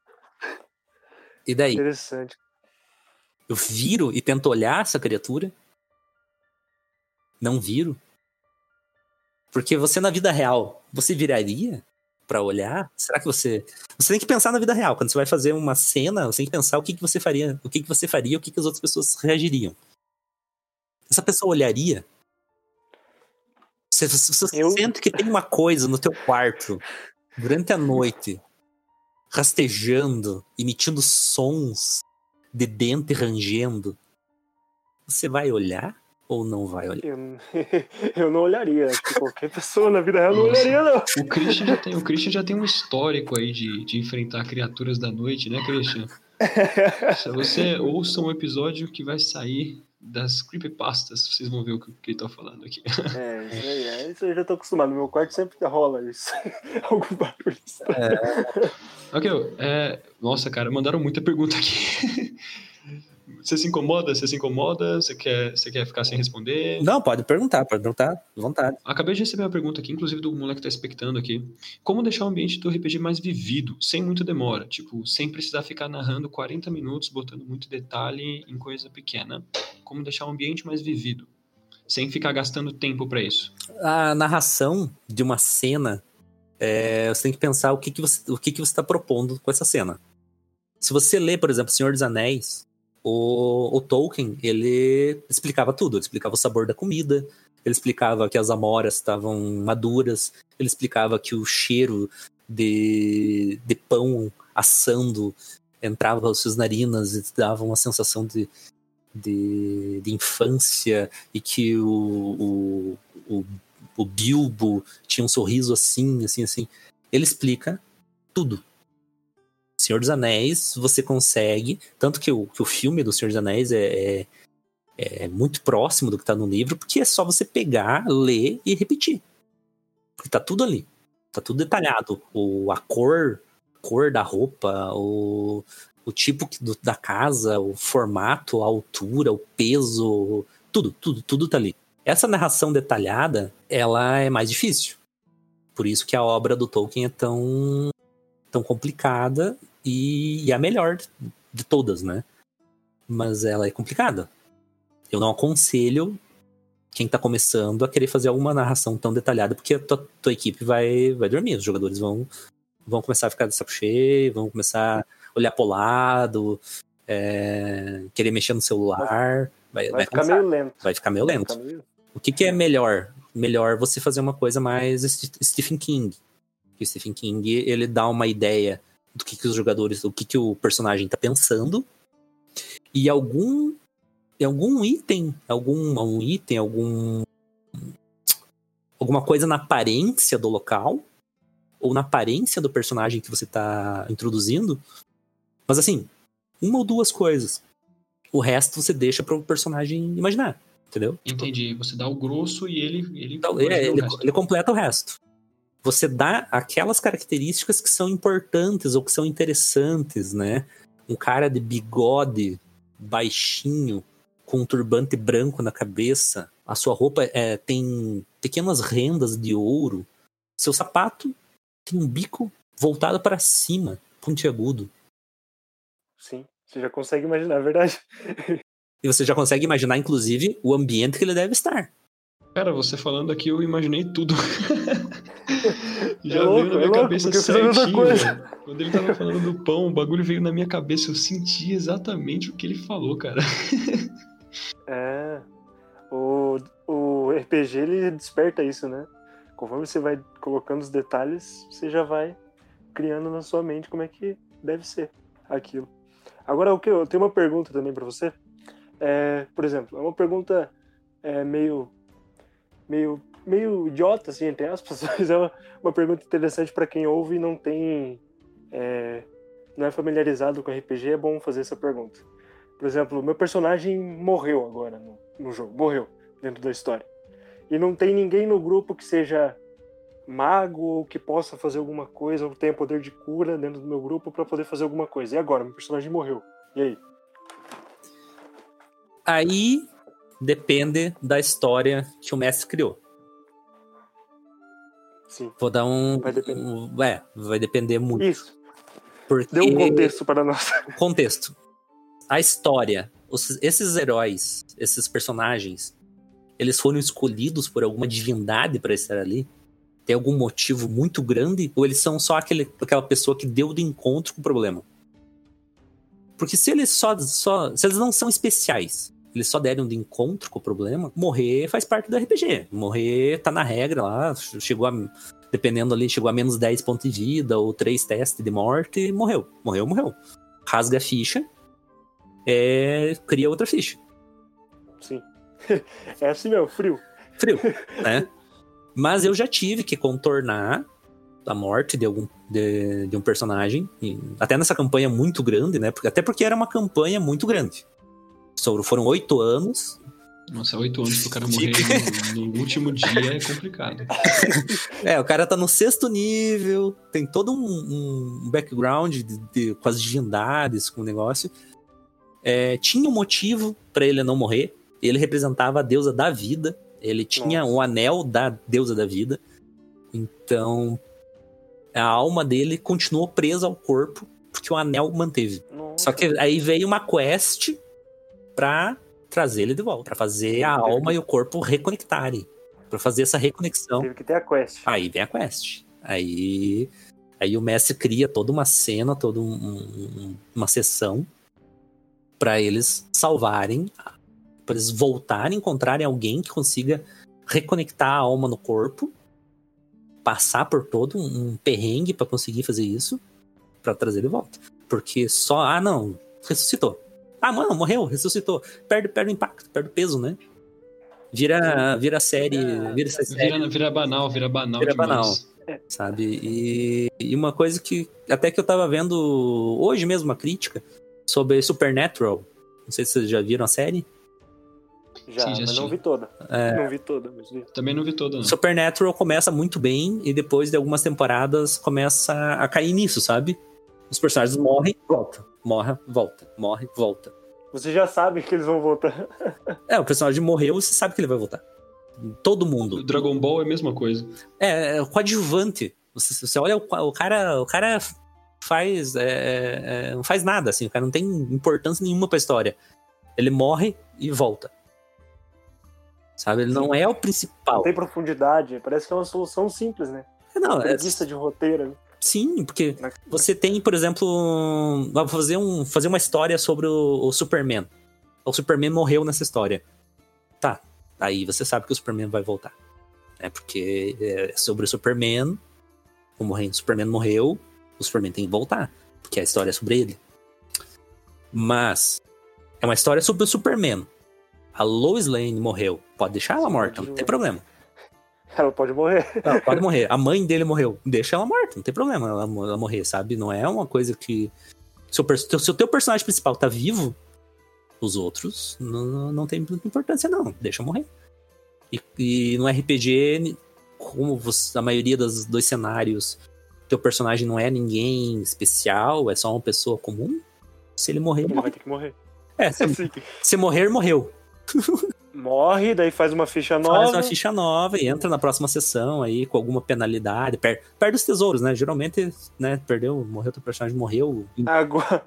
E daí? Interessante. Eu viro e tento olhar essa criatura. Não viro. Porque você na vida real, você viraria pra olhar? Será que você. Você tem que pensar na vida real. Quando você vai fazer uma cena, você tem que pensar o que, que você faria, o que, que você faria, o que, que as outras pessoas reagiriam. Essa pessoa olharia. Você, você- você Eu- sente que tem uma coisa no teu quarto durante a noite, rastejando, emitindo sons de dente rangendo. Você vai olhar ou não vai olhar? Eu, [laughs] eu não olharia. Acho que qualquer pessoa na vida real não olharia, não. O Christian já tem, o Christian já tem um histórico aí de, de enfrentar criaturas da noite, né, Christian? [laughs] Se você ouça um episódio que vai sair das creepypastas, vocês vão ver o que, ele tá falando aqui. É, isso aí, é, isso aí eu já tô acostumado. No meu quarto sempre rola isso. [laughs] Algum barulho estranho. Ok, é, nossa, cara, mandaram muita pergunta aqui. Você se incomoda? Você se incomoda? Você quer, você quer ficar sem responder? Não, pode perguntar, pode perguntar, à vontade. Acabei de receber uma pergunta aqui, inclusive do moleque que tá expectando aqui. Como deixar o ambiente do RPG mais vivido, sem muita demora? Tipo, sem precisar ficar narrando 40 minutos, botando muito detalhe em coisa pequena. Como deixar o ambiente mais vivido, sem ficar gastando tempo pra isso? A narração de uma cena, é, você tem que pensar o que, que você o que, que você está propondo com essa cena. Se você lê, por exemplo, Senhor dos Anéis, o, o Tolkien, ele explicava tudo. Ele explicava o sabor da comida, ele explicava que as amoras estavam maduras, ele explicava que o cheiro de, de pão assando entrava pelas suas narinas e dava uma sensação de, de, de infância e que o, o, o, o Bilbo tinha um sorriso assim, assim, assim. Ele explica tudo. Senhor dos Anéis, você consegue. Tanto que o, que o filme do Senhor dos Anéis é, é, é muito próximo do que tá no livro, porque é só você pegar, ler e repetir. Porque tá tudo ali. Tá tudo detalhado. O, a cor, cor da roupa, o, o tipo do- da casa, o formato, a altura, o peso, tudo, tudo, tudo tá ali. Essa narração detalhada, ela é mais difícil. Por isso que a obra do Tolkien é tão, tão complicada e, e a melhor de todas, né? mas ela é complicada. Eu não aconselho quem tá começando a querer fazer alguma narração tão detalhada, porque a tua, tua equipe vai, vai dormir, os jogadores vão, vão começar a ficar de saco cheio, vão começar a olhar pro lado, é, querer mexer no celular. Vai, Vai, vai ficar cansar. meio lento. Vai ficar meio lento. ficar meio- O que, que é melhor? Melhor você fazer uma coisa mais St- Stephen King. Que o Stephen King, ele dá uma ideia do que, que os jogadores, o que, que o personagem tá pensando. E algum algum item, algum um item, algum alguma coisa na aparência do local ou na aparência do personagem que você tá introduzindo. Mas assim, uma ou duas coisas. O resto você deixa para o personagem imaginar, entendeu? Entendi. Você dá o grosso e ele. ele, Então, é, ele, resto. ele completa o resto. Você dá aquelas características que são importantes ou que são interessantes, né? Um cara de bigode baixinho, com um turbante branco na cabeça, a sua roupa é, tem pequenas rendas de ouro, seu sapato tem um bico voltado para cima, pontiagudo. Sim, você já consegue imaginar, é verdade. E você já consegue imaginar, inclusive, o ambiente que ele deve estar. Cara, você falando aqui, eu imaginei tudo. [laughs] Já É louco, veio na é minha louco, cabeça mesma certinho. Quando ele tava falando do pão, o bagulho veio na minha cabeça. Eu senti exatamente o que ele falou, cara. [laughs] É. O, o RPG ele desperta isso, né? Conforme você vai colocando os detalhes, você já vai criando na sua mente como é que deve ser aquilo. Agora, o que eu tenho uma pergunta também pra você. É, por exemplo, é uma pergunta é, meio, meio, meio idiota, assim, entre aspas, [laughs] mas é uma, uma pergunta interessante pra quem ouve e não tem, é, não é familiarizado com RPG. É bom fazer essa pergunta. Por exemplo, meu personagem morreu agora no, no jogo, morreu dentro da história. E não tem ninguém no grupo que seja mago ou que possa fazer alguma coisa ou tenha poder de cura dentro do meu grupo pra poder fazer alguma coisa. E agora, meu personagem morreu. E aí? Aí depende da história que o mestre criou. Sim. Vou dar um. Vai depender. um- é, vai depender muito. Isso. Porque Dê um contexto para nós. [laughs] contexto. A história, os- esses heróis, esses personagens, eles foram escolhidos por alguma divindade para estar ali? Tem algum motivo muito grande? Ou eles são só aquele, aquela pessoa que deu de encontro com o problema? Porque se eles só, só. Se eles não são especiais, eles só deram de encontro com o problema, morrer faz parte do RPG. Morrer tá na regra lá, chegou a. Dependendo ali, chegou a menos 10 pontos de vida, ou 3 testes de morte, morreu. Morreu, morreu. Rasga a ficha, é, cria outra ficha. Sim. [laughs] É assim mesmo, frio. Frio, [laughs] né? Mas eu já tive que contornar a morte de algum de, de um personagem, até nessa campanha muito grande, né? Até porque era uma campanha muito grande. Foram- Foram oito anos. Nossa, oito anos pro cara morrer no, no último dia é complicado. [laughs] É, o cara tá no sexto nível, tem todo um, um background de, de- com as divindades, com o negócio. É, tinha um motivo pra ele não morrer. Ele representava a deusa da vida. Ele tinha Nossa. o anel da deusa da vida. Então, a alma dele continuou presa ao corpo, porque o anel manteve. Nossa. Só que aí veio uma quest pra trazer ele de volta, pra fazer a alma e o corpo reconectarem, Pra fazer essa reconexão. Teve que ter a quest. Aí vem a quest. Aí, aí o mestre cria toda uma cena, toda um- um- uma sessão pra eles salvarem, pra eles voltarem, encontrarem alguém que consiga reconectar a alma no corpo, passar por todo um, perrengue pra conseguir fazer isso, pra trazer de volta. Porque só, ah não, ressuscitou. Ah, mano, morreu, ressuscitou. Perde, perde o impacto, perde o peso, né? Vira, vira série, vira essa série Vira, vira banal, vira banal Vira demais. sabe? E, e uma coisa que até que eu tava vendo hoje mesmo uma crítica sobre Supernatural. Não sei se vocês já viram a série. Já, Sim, já mas assisti. não vi toda. É. Não vi toda, mas vi. Também não vi toda, não. Supernatural começa muito bem e depois de algumas temporadas começa a cair nisso, sabe? Os personagens morrem, volta, morre, volta, morre, volta. Você já sabe que eles vão voltar. [laughs] É, o personagem morreu, você sabe que ele vai voltar. Todo O mundo. Dragon Ball é a mesma coisa. É, é o coadjuvante. Você, você olha o, o cara, o cara faz, é, é, não faz nada, assim, o cara não tem importância nenhuma pra história. Ele morre e volta. Sabe? Ele não é o principal. Não tem profundidade, parece que é uma solução simples, né? Não, é, de roteiro. Né? sim, porque você tem, por exemplo, fazer, um, fazer uma história sobre o, o Superman. O Superman morreu nessa história. Tá, aí você sabe que o Superman vai voltar. É porque é sobre o Superman, o Superman morreu, o Superman tem que voltar, porque a história é sobre ele. Mas é uma história sobre o Superman. A Lois Lane morreu. Pode deixar ela morta, não tem problema. Ela pode morrer. Ela pode [laughs] morrer. A mãe dele morreu. Deixa ela morta, não tem problema ela, ela morrer, sabe? Não é uma coisa que. Se o, se o teu personagem principal tá vivo, os outros não, não tem muita importância, não. Deixa morrer. E, e no RPG, como você- a maioria dos dois cenários, teu personagem não é ninguém especial, é só uma pessoa comum. Se ele morrer, Ele vai morre. ter que morrer. É, [laughs] se, Assim, se morrer, morreu. [laughs] morre, daí faz uma ficha nova. Faz uma ficha nova e entra na próxima sessão aí com alguma penalidade. Per perde os tesouros, né? Geralmente, né? Perdeu, morreu, teu personagem morreu. Agora,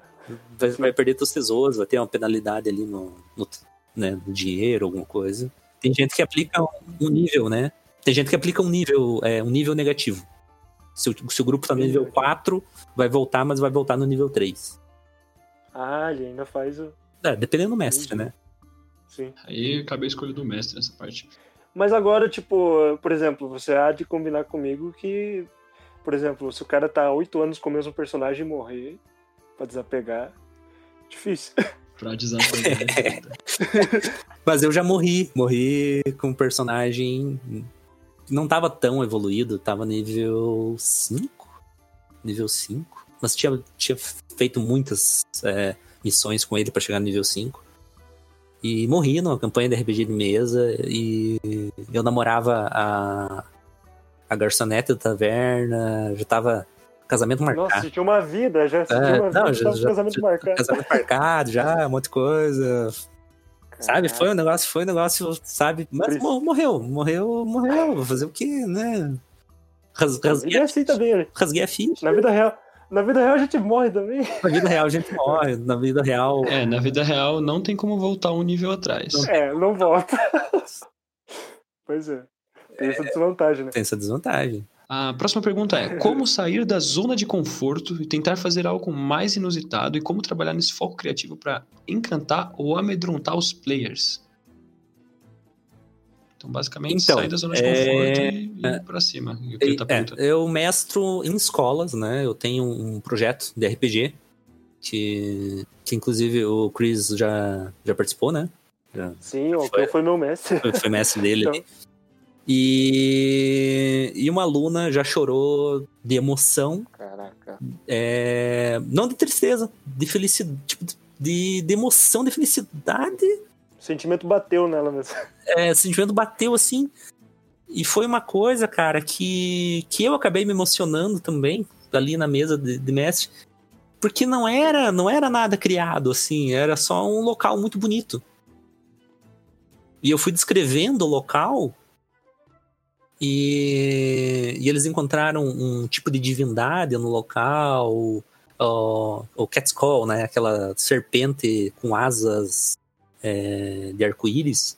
Vai, vai perder teus tesouros, vai ter uma penalidade ali no, no, né, no dinheiro, alguma coisa. Tem gente que aplica um nível, né? Tem gente que aplica um nível, é, um nível negativo. Se o, se o grupo tá no nível 4, vai voltar, mas vai voltar no nível 3. ah, ele ainda faz o. É, dependendo do mestre, né? Sim. Aí acabei a escolha do mestre nessa parte. Mas agora, tipo, por exemplo, você há de combinar comigo que, por exemplo, se o cara tá oito anos com o mesmo personagem e morrer pra desapegar, difícil. [laughs] Pra desapegar. né? [laughs] Mas eu já morri. Morri com um personagem que não tava tão evoluído, tava nível 5. Nível 5. Mas tinha, tinha feito muitas é, missões com ele pra chegar no nível 5. E morri numa campanha de RPG de mesa. E eu namorava a, a garçonete da taverna. Já tava casamento marcado. Nossa, você tinha uma vida, já você É, tinha uma vida, não, já, já- já- casamento já- marcado. Casamento marcado já, um monte de coisa. Sabe, foi um negócio, foi um negócio, sabe? Mas mor- morreu, morreu, morreu. Vou fazer o quê, né? Ras- Rasguei, é a- assim também, né? rasguei a ficha. Na vida real. Na vida real a gente morre também. Na vida real a gente morre, na vida real. É, na vida real não tem como voltar um nível atrás. É, não volta. pois é. Tem essa desvantagem, né? Tem essa desvantagem. A próxima pergunta é: como sair da zona de conforto e tentar fazer algo mais inusitado e como trabalhar nesse foco criativo para encantar ou amedrontar os players? Então, basicamente, Então, sair da zona de é- conforto e ir pra cima. E o que ele tá É, eu mestro em escolas, né? Eu tenho um projeto de RPG que, que inclusive o Chris já, já participou, né? Já Sim, o Foi. foi meu mestre. foi, foi mestre dele Então. E, e uma aluna já chorou de emoção, Caraca. é, não de tristeza, de felicidade, tipo, de, de emoção, de felicidade. O sentimento bateu nela mesmo. [laughs] É, o sentimento bateu assim. E foi uma coisa, cara, que, que eu acabei me emocionando também, ali na mesa de, de mestre. Porque não era, não era nada criado, assim, era só um local muito bonito. E eu fui descrevendo o local e, e eles encontraram um tipo de divindade no local, o, o Cat's Call, né? Aquela serpente com asas é, de arco-íris.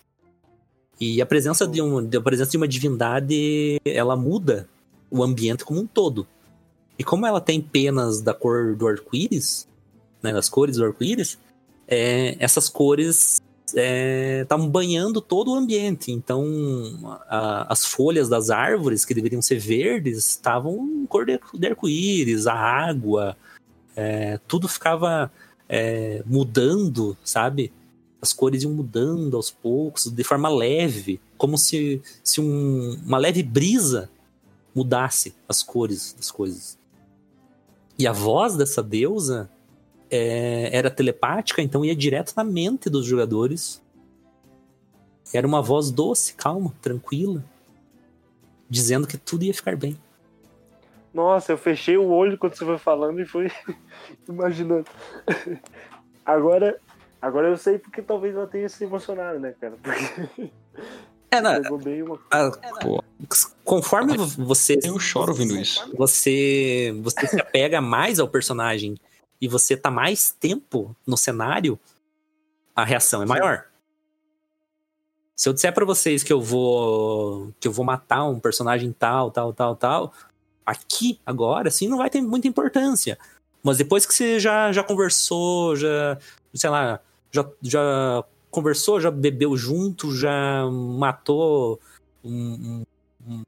E a presença de, um, a presença de uma divindade, ela muda o ambiente como um todo. E como ela tem penas da cor do arco-íris, né, das cores do arco-íris, é, essas cores estavam banhando todo o ambiente. Então, a- as folhas das árvores, que deveriam ser verdes, estavam cor de, de arco-íris, a água, é, tudo ficava é, mudando, sabe? As cores iam mudando aos poucos, de forma leve, como se, se um- uma leve brisa mudasse as cores das coisas. E a voz dessa deusa é, era telepática, então ia direto na mente dos jogadores. Era uma voz doce, calma, tranquila, dizendo que tudo ia ficar bem. Nossa, eu fechei o olho quando você foi falando e fui [laughs] imaginando. Agora, agora eu sei porque talvez ela tenha se emocionado, né, cara? Porque É, não, pegou bem uma a- Pô, conforme você. Eu choro ouvindo isso. Você, você se apega mais ao personagem e você tá mais tempo no cenário, a reação é maior. Se eu disser para vocês que eu vou que eu vou matar um personagem tal, tal, tal, tal, aqui agora, assim, não vai ter muita importância. Mas depois que você já, já conversou, já, sei lá, já, já conversou, já bebeu junto, já matou um, um,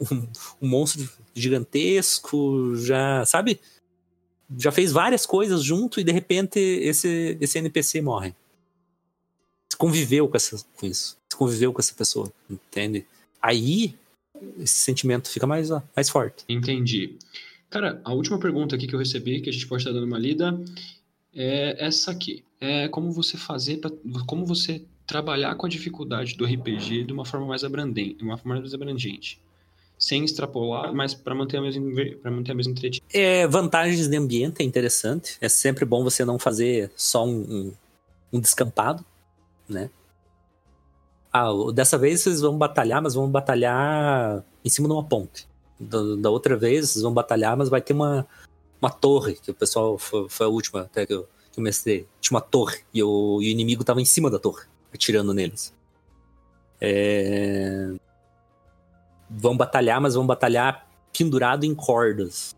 um, um monstro gigantesco, já, sabe? Já fez várias coisas junto e de repente esse, esse NPC morre. Você conviveu com, essa, com isso. Você conviveu com essa pessoa, entende? Aí esse sentimento fica mais, mais forte. Entendi. Cara, a última pergunta aqui que eu recebi, que a gente pode estar dando uma lida, é essa aqui. É como você fazer, pra, como você trabalhar com a dificuldade do RPG de uma forma mais abrangente, uma forma mais abrangente. Sem extrapolar, mas para manter a mesma para manter a mesma entretenimento. É, vantagens de ambiente é interessante. É sempre bom você não fazer só um, um, um descampado, né? Ah, dessa vez vocês vão batalhar, mas vão batalhar em cima de uma ponte. Da, da outra vez vocês vão batalhar, mas vai ter uma, uma torre, que o pessoal foi, foi a última até que eu, que eu mestrei. Tinha uma torre e o, e o inimigo estava em cima da torre, atirando neles. É... Vão batalhar, mas vão batalhar pendurado em cordas.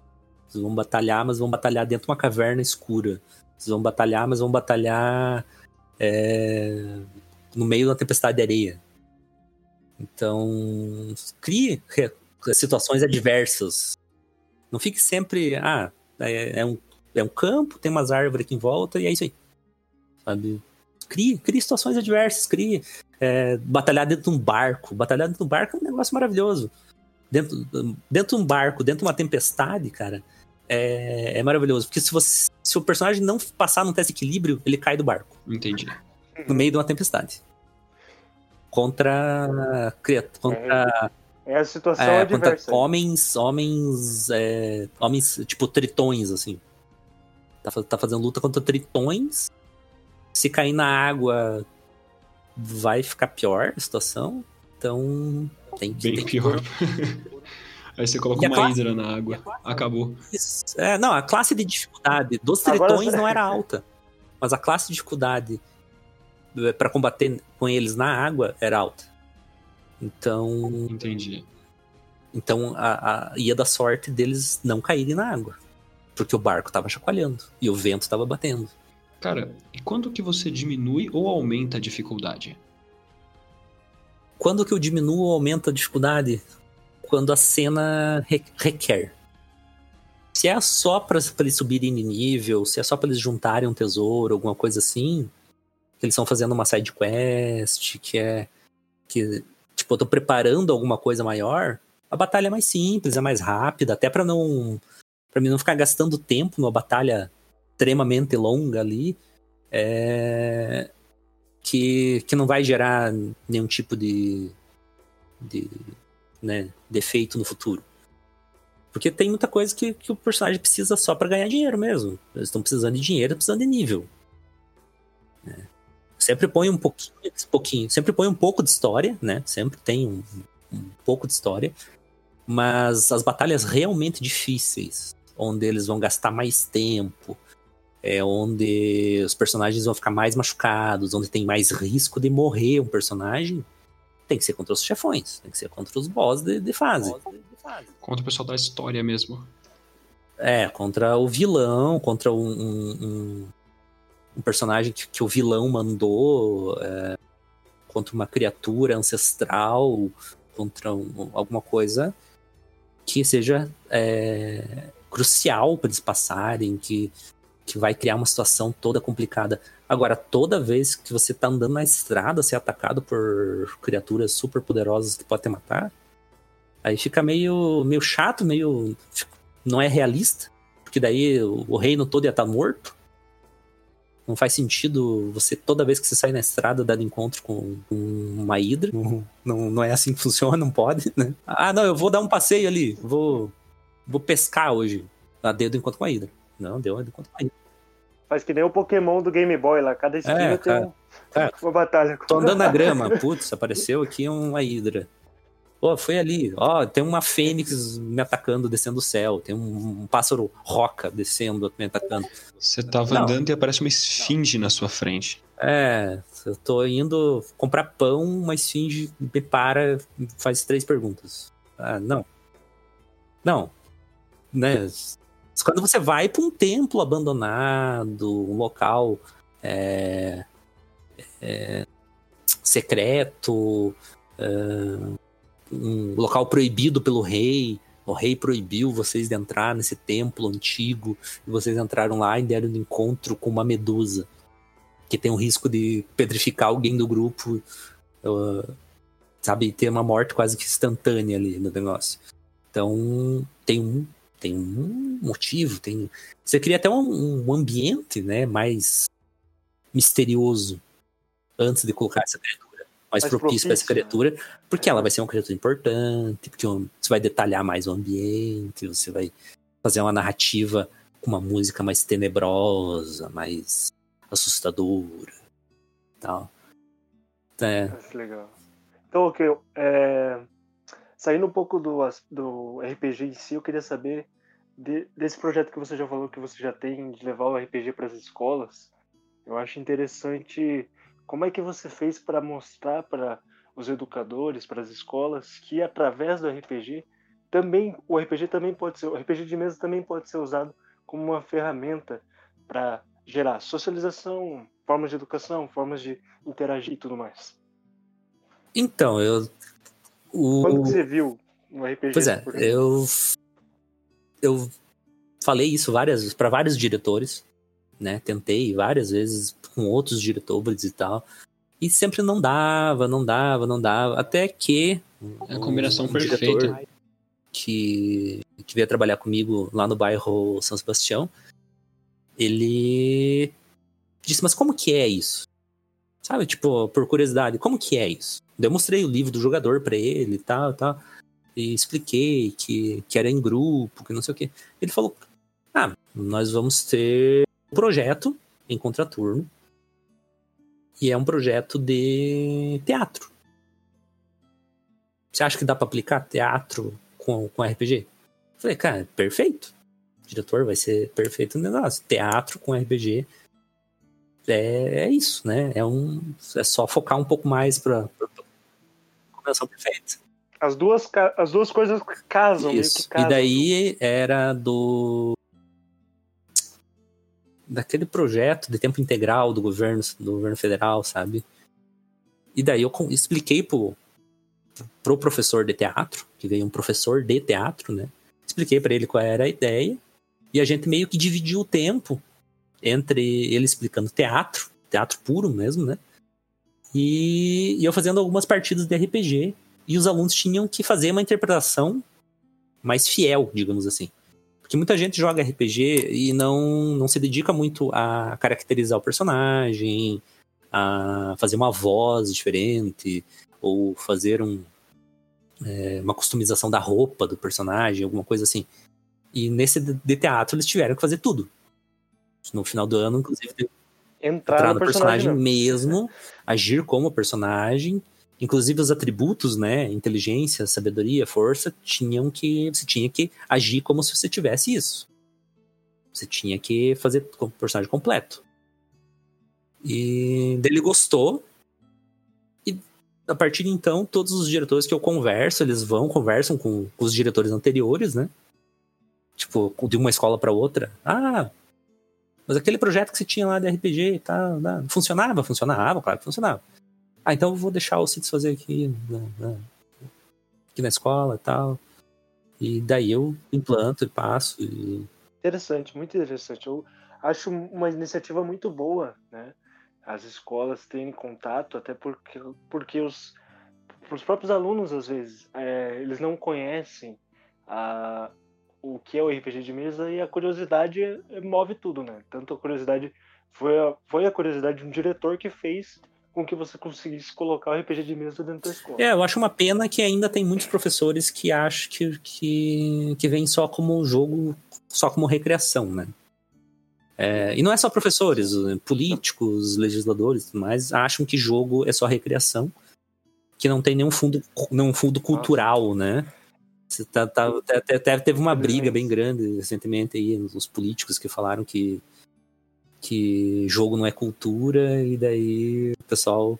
Vão batalhar, mas vão batalhar dentro de uma caverna escura. Vão batalhar, mas vão batalhar é no meio da tempestade de areia. Então, crie situações adversas. Não fique sempre, ah, é, é, um, é um campo, tem umas árvores aqui em volta e é isso aí. Sabe? Crie, crie situações adversas, crie é, batalhar dentro de um barco. Batalhar dentro de um barco é um negócio maravilhoso. Dentro, dentro de um barco, dentro de uma tempestade, cara, é, é maravilhoso. Porque se, você, se o personagem não passar no teste de equilíbrio, ele cai do barco. Entendi no meio de uma tempestade. Contra. Contra. É, é a situação é, Contra homens. Homens. É, homens, tipo, tritões, assim. Tá, tá fazendo luta contra tritões. Se cair na água, vai ficar pior a situação. Então. Tem que. Bem tem pior. [laughs] Aí você coloca uma classe... hidra na água. Acabou. É, não, a classe de dificuldade dos tritões não era alta. Mas a classe de dificuldade para combater com eles na água era alta. Então. Entendi. Então a, a, ia da sorte deles não caírem na água. Porque o barco estava chacoalhando e o vento estava batendo. Cara, e quando que você diminui ou aumenta a dificuldade? Quando que eu diminuo ou aumento a dificuldade? Quando a cena re requer. Se é só para eles subirem de nível, se é só para eles juntarem um tesouro, alguma coisa assim, que eles estão fazendo uma side quest, que é que tipo, eu tô preparando alguma coisa maior, a batalha é mais simples, é mais rápida, até para não para mim não ficar gastando tempo numa batalha extremamente longa ali, é, que, que não vai gerar nenhum tipo de, de né, defeito no futuro. Porque tem muita coisa que, que o personagem precisa só para ganhar dinheiro mesmo. Eles estão precisando de dinheiro, precisando de nível. É. Sempre põe um pouquinho, pouquinho, sempre põe um pouco de história, né? Sempre tem um, um pouco de história. Mas as batalhas realmente difíceis, onde eles vão gastar mais tempo, é onde os personagens vão ficar mais machucados, onde tem mais risco de morrer um personagem, tem que ser contra os chefões, tem que ser contra os boss de, de fase. Contra o pessoal da história mesmo. É, contra o vilão, contra um, um, um personagem que, que o vilão mandou é, contra uma criatura ancestral, contra um, alguma coisa que seja é, crucial para eles passarem, que, que vai criar uma situação toda complicada. Agora, toda vez que você tá andando na estrada, ser atacado por criaturas super poderosas que podem te matar, aí fica meio, meio chato, meio. não é realista, porque daí o reino todo ia estar tá morto. Não faz sentido você, toda vez que você sai na estrada, dar encontro com, com uma hidra. Não, não, não, é assim que funciona, não pode, né? Ah, não, eu vou dar um passeio ali, vou, vou pescar hoje. Ah, deu do encontro com a hidra. Não, deu do encontro com a hidra. Faz que nem o Pokémon do Game Boy lá, cada esquina é, tem um, é. uma batalha. Tô andando na [laughs] grama, putz, apareceu aqui uma hidra. Ó, foi ali. Ó, tem uma fênix me atacando descendo do céu. Tem um, um pássaro roca descendo me atacando. Você tava Não. andando e aparece uma esfinge na sua frente. É, eu tô indo comprar pão, uma esfinge me para e faz três perguntas. Ah, não. Não. Né? Quando você vai para um templo abandonado, um local é, é, secreto, é, um local proibido pelo rei, o rei proibiu vocês de entrar nesse templo antigo, e vocês entraram lá e deram um encontro com uma medusa que tem o risco de pedrificar alguém do grupo, uh, sabe, ter uma morte quase que instantânea ali no negócio. Então, tem um, tem um motivo, tem... Você cria até um, um ambiente, né, mais misterioso antes de colocar essa criatura. Mais, Mais propício para essa né? criatura, porque ela vai ser uma criatura importante, porque você vai detalhar mais o ambiente, você vai fazer uma narrativa com uma música mais tenebrosa, mais assustadora tal. É, Acho legal. Então, ok. é, Saindo um pouco do, do RPG em si, eu queria saber de- desse projeto que você já falou que você já tem de levar o RPG para as escolas. Eu acho interessante como é que você fez para mostrar para os educadores, para as escolas, que através do RPG também o RPG também pode ser, o RPG de mesa também pode ser usado como uma ferramenta para gerar socialização, formas de educação, formas de interagir e tudo mais. Então, eu. O... Quando você viu um RPG? Pois é, eu. Eu falei isso várias para vários diretores, né? Tentei várias vezes com outros diretores e tal. E sempre não dava, não dava, não dava. Até que. É a combinação um perfeita. Que, que veio trabalhar comigo lá no bairro São Sebastião. Ele disse, mas como que é isso? Sabe, tipo, por curiosidade, como que é isso? Eu mostrei o livro do jogador pra ele e tal, e tal. E expliquei que, que era em grupo, que não sei o quê. Ele falou: Ah, nós vamos ter projeto em contraturno. E é um projeto de teatro. Você acha que dá pra aplicar teatro com, com RPG? Eu falei, cara, perfeito. O diretor vai ser perfeito no negócio. Teatro com RPG é, é isso, né? É, um, é só focar um pouco mais pra combinação perfeita. As duas, as duas coisas casam, Isso. casam. E daí era do. Daquele projeto de tempo integral do governo, do governo federal, sabe? E daí eu expliquei pro, pro professor de teatro, que veio um professor de teatro, né? Expliquei pra ele qual era a ideia. E a gente meio que dividiu o tempo entre ele explicando teatro, teatro puro mesmo, né? E, e eu fazendo algumas partidas de RPG. E os alunos tinham que fazer uma interpretação mais fiel, digamos assim. Porque muita gente joga RPG e não, não se dedica muito a caracterizar o personagem, a fazer uma voz diferente, ou fazer um, é, uma customização da roupa do personagem, alguma coisa assim. E nesse de teatro eles tiveram que fazer tudo. No final do ano, inclusive, Entrar, entrar no no personagem mesmo. mesmo, agir como personagem, inclusive os atributos, né, inteligência, sabedoria, força, tinham que você tinha que agir como se você tivesse isso. Você tinha que fazer o personagem completo. E dele gostou. E a partir de então, todos os diretores que eu converso, eles vão, conversam com, os diretores anteriores, né? Tipo, de uma escola para outra. Ah, mas aquele projeto que você tinha lá de RPG tal, né, funcionava? Funcionava, claro que funcionava. Ah, então eu vou deixar o Cities fazer aqui na, na- aqui na escola e tal. E daí eu implanto e passo. E... Interessante, muito interessante. Eu acho uma iniciativa muito boa, né? As escolas terem contato, até porque, porque os, os próprios alunos, às vezes, é, eles não conhecem a, o que é o RPG de mesa e a curiosidade move tudo, né? Tanto a curiosidade foi a, foi a curiosidade de um diretor que fez com que você conseguisse colocar o RPG de mesa dentro da escola. É, eu acho uma pena que ainda tem muitos professores que acham que, que, que vem só como jogo, só como recreação, né? É, e não é só professores, políticos, legisladores e tudo mais, acham que jogo é só recreação, que não tem nenhum fundo, nenhum fundo cultural, né? Tá, tá, até, até teve uma briga bem grande recentemente aí, os políticos que falaram que, que jogo não é cultura, e daí o pessoal.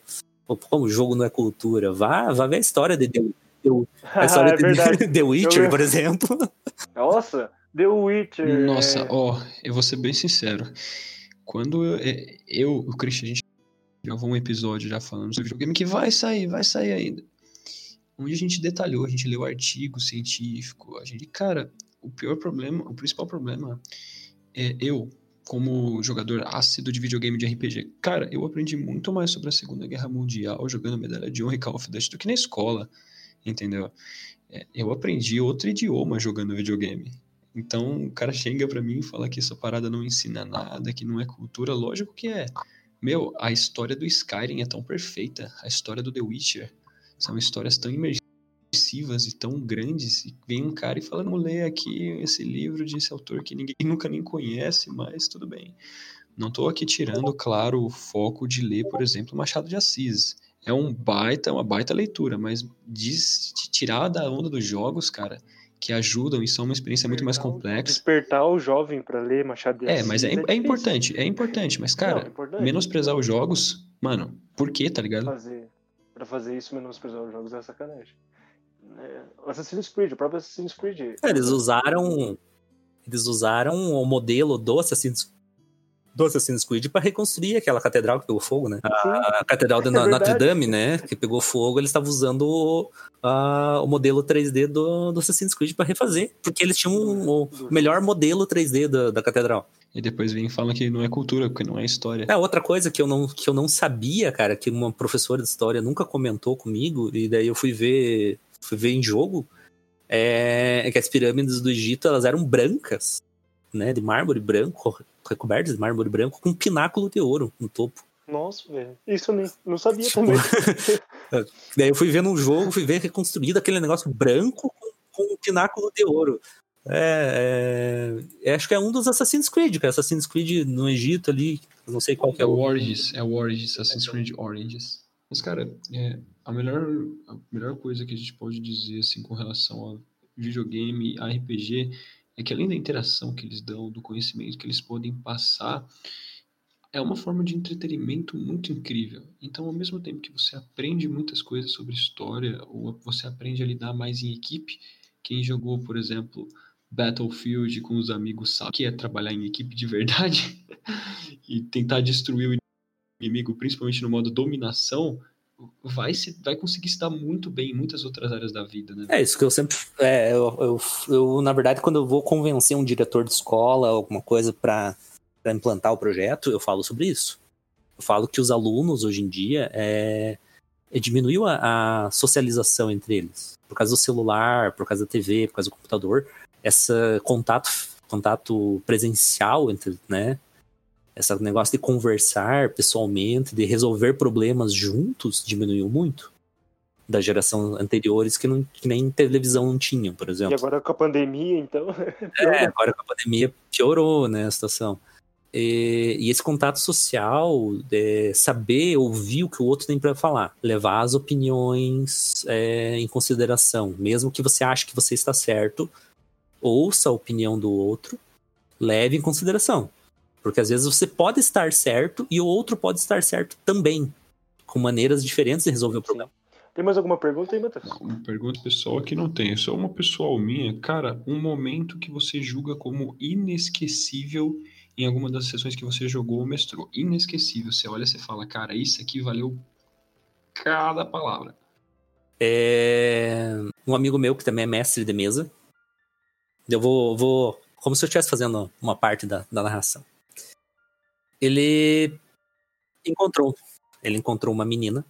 Como jogo não é cultura? Vá, vá ver a história de The, [laughs] The, a história É de The Witcher, por exemplo. Nossa, The Witcher. Nossa, ó, eu vou ser bem sincero. Quando eu, é, eu o Christian, a gente gravou um episódio já falando sobre videogame que vai sair, vai sair ainda. Onde a gente detalhou, a gente leu artigo científico, a gente, cara, o pior problema, o principal problema é eu, como jogador ácido de videogame de RPG. Cara, eu aprendi muito mais sobre a Segunda Guerra Mundial jogando Medalha de Honra e Call of Duty do que na escola, entendeu? É, eu aprendi outro idioma jogando videogame. Então, o cara chega para mim e fala que essa parada não ensina nada, que não é cultura. Lógico que é. Meu, a história do Skyrim é tão perfeita. A história do The Witcher são histórias tão imersivas e tão grandes. E vem um cara e fala: vamos ler aqui esse livro desse autor que ninguém [laughs] nunca nem conhece, mas tudo bem. Não estou aqui tirando, claro, o foco de ler, por exemplo, Machado de Assis. É um baita, uma baita leitura, mas de, de tirar da onda dos jogos, cara, que ajudam e são uma experiência muito mais complexa. Despertar o jovem para ler Machado de Assis. É, mas é, é, importante, é importante, mas cara, Não, é importante. menosprezar os jogos, mano, por quê, tá ligado? fazer para fazer isso menosprezar os jogos é sacanagem. É, Assassin's Creed, o próprio Assassin's Creed. É, Eles usaram. Eles usaram o modelo do Assassin's, do Assassin's Creed para reconstruir aquela catedral que pegou fogo, né? A, a catedral de É verdade. Notre Dame, né? Que pegou fogo, eles estavam usando o, a- o modelo 3D do, do Assassin's Creed para refazer. Porque eles tinham o, o melhor modelo 3D da, da catedral. E depois vem e falam que não é cultura, porque não é história. É, outra coisa que eu não, que eu não sabia, cara, que uma professora de história nunca comentou comigo, e daí eu fui ver, fui ver em jogo, é, é que as pirâmides do Egito, elas eram brancas, né, de mármore branco, recobertas de mármore branco, com um pináculo de ouro no topo. Nossa, velho. Isso eu nem, não sabia também. [laughs] Daí eu fui ver no jogo, fui ver reconstruído aquele negócio branco com, com um pináculo de ouro. É, é- é- acho que é um dos Assassin's Creed, cara. Assassin's Creed no Egito ali, não sei qual que É é o o... Origins, é o Origins, Assassin's Creed Origins. Mas, cara, é, a, melhor, a melhor coisa que a gente pode dizer, assim, com relação a videogame, a RPG, é que além da interação que eles dão, do conhecimento que eles podem passar, é uma forma de entretenimento muito incrível. Então, ao mesmo tempo que você aprende muitas coisas sobre história, ou você aprende a lidar mais em equipe, quem jogou, por exemplo, Battlefield com os amigos sabe que é trabalhar em equipe de verdade [laughs] e tentar destruir o inimigo, principalmente no modo dominação, vai, se, vai conseguir se dar muito bem em muitas outras áreas da vida, né? É isso que eu sempre. É, eu, eu, eu, na verdade, quando eu vou convencer um diretor de escola, alguma coisa para implantar o projeto, eu falo sobre isso. Eu falo que os alunos, hoje em dia, é, é, diminuiu a, a socialização entre eles. Por causa do celular, por causa da TV, por causa do computador. Esse contato, contato presencial entre, né? Esse negócio de conversar pessoalmente, de resolver problemas juntos, diminuiu muito da geração anteriores que, não, que nem televisão não tinham, por E exemplo. agora com a pandemia, então. [laughs] É, agora com a pandemia piorou, né, a situação. E, e esse contato social, é, saber ouvir o que o outro tem para falar, levar as opiniões é, em consideração, mesmo que você ache que você está certo, ouça a opinião do outro, leve em consideração. Porque às vezes você pode estar certo e o outro pode estar certo também, com maneiras diferentes de resolver o problema. Tem mais alguma pergunta aí, Matheus? Uma pergunta pessoal aqui não tem, é só uma pessoal minha. Cara, um momento que você julga como inesquecível em alguma das sessões que você jogou ou mestrou. Inesquecível. Você olha e você fala, cara, isso aqui valeu cada palavra. É, um amigo meu que também é mestre de mesa. Eu vou, vou como se eu estivesse fazendo uma parte da, da narração. Ele encontrou, ele encontrou uma menina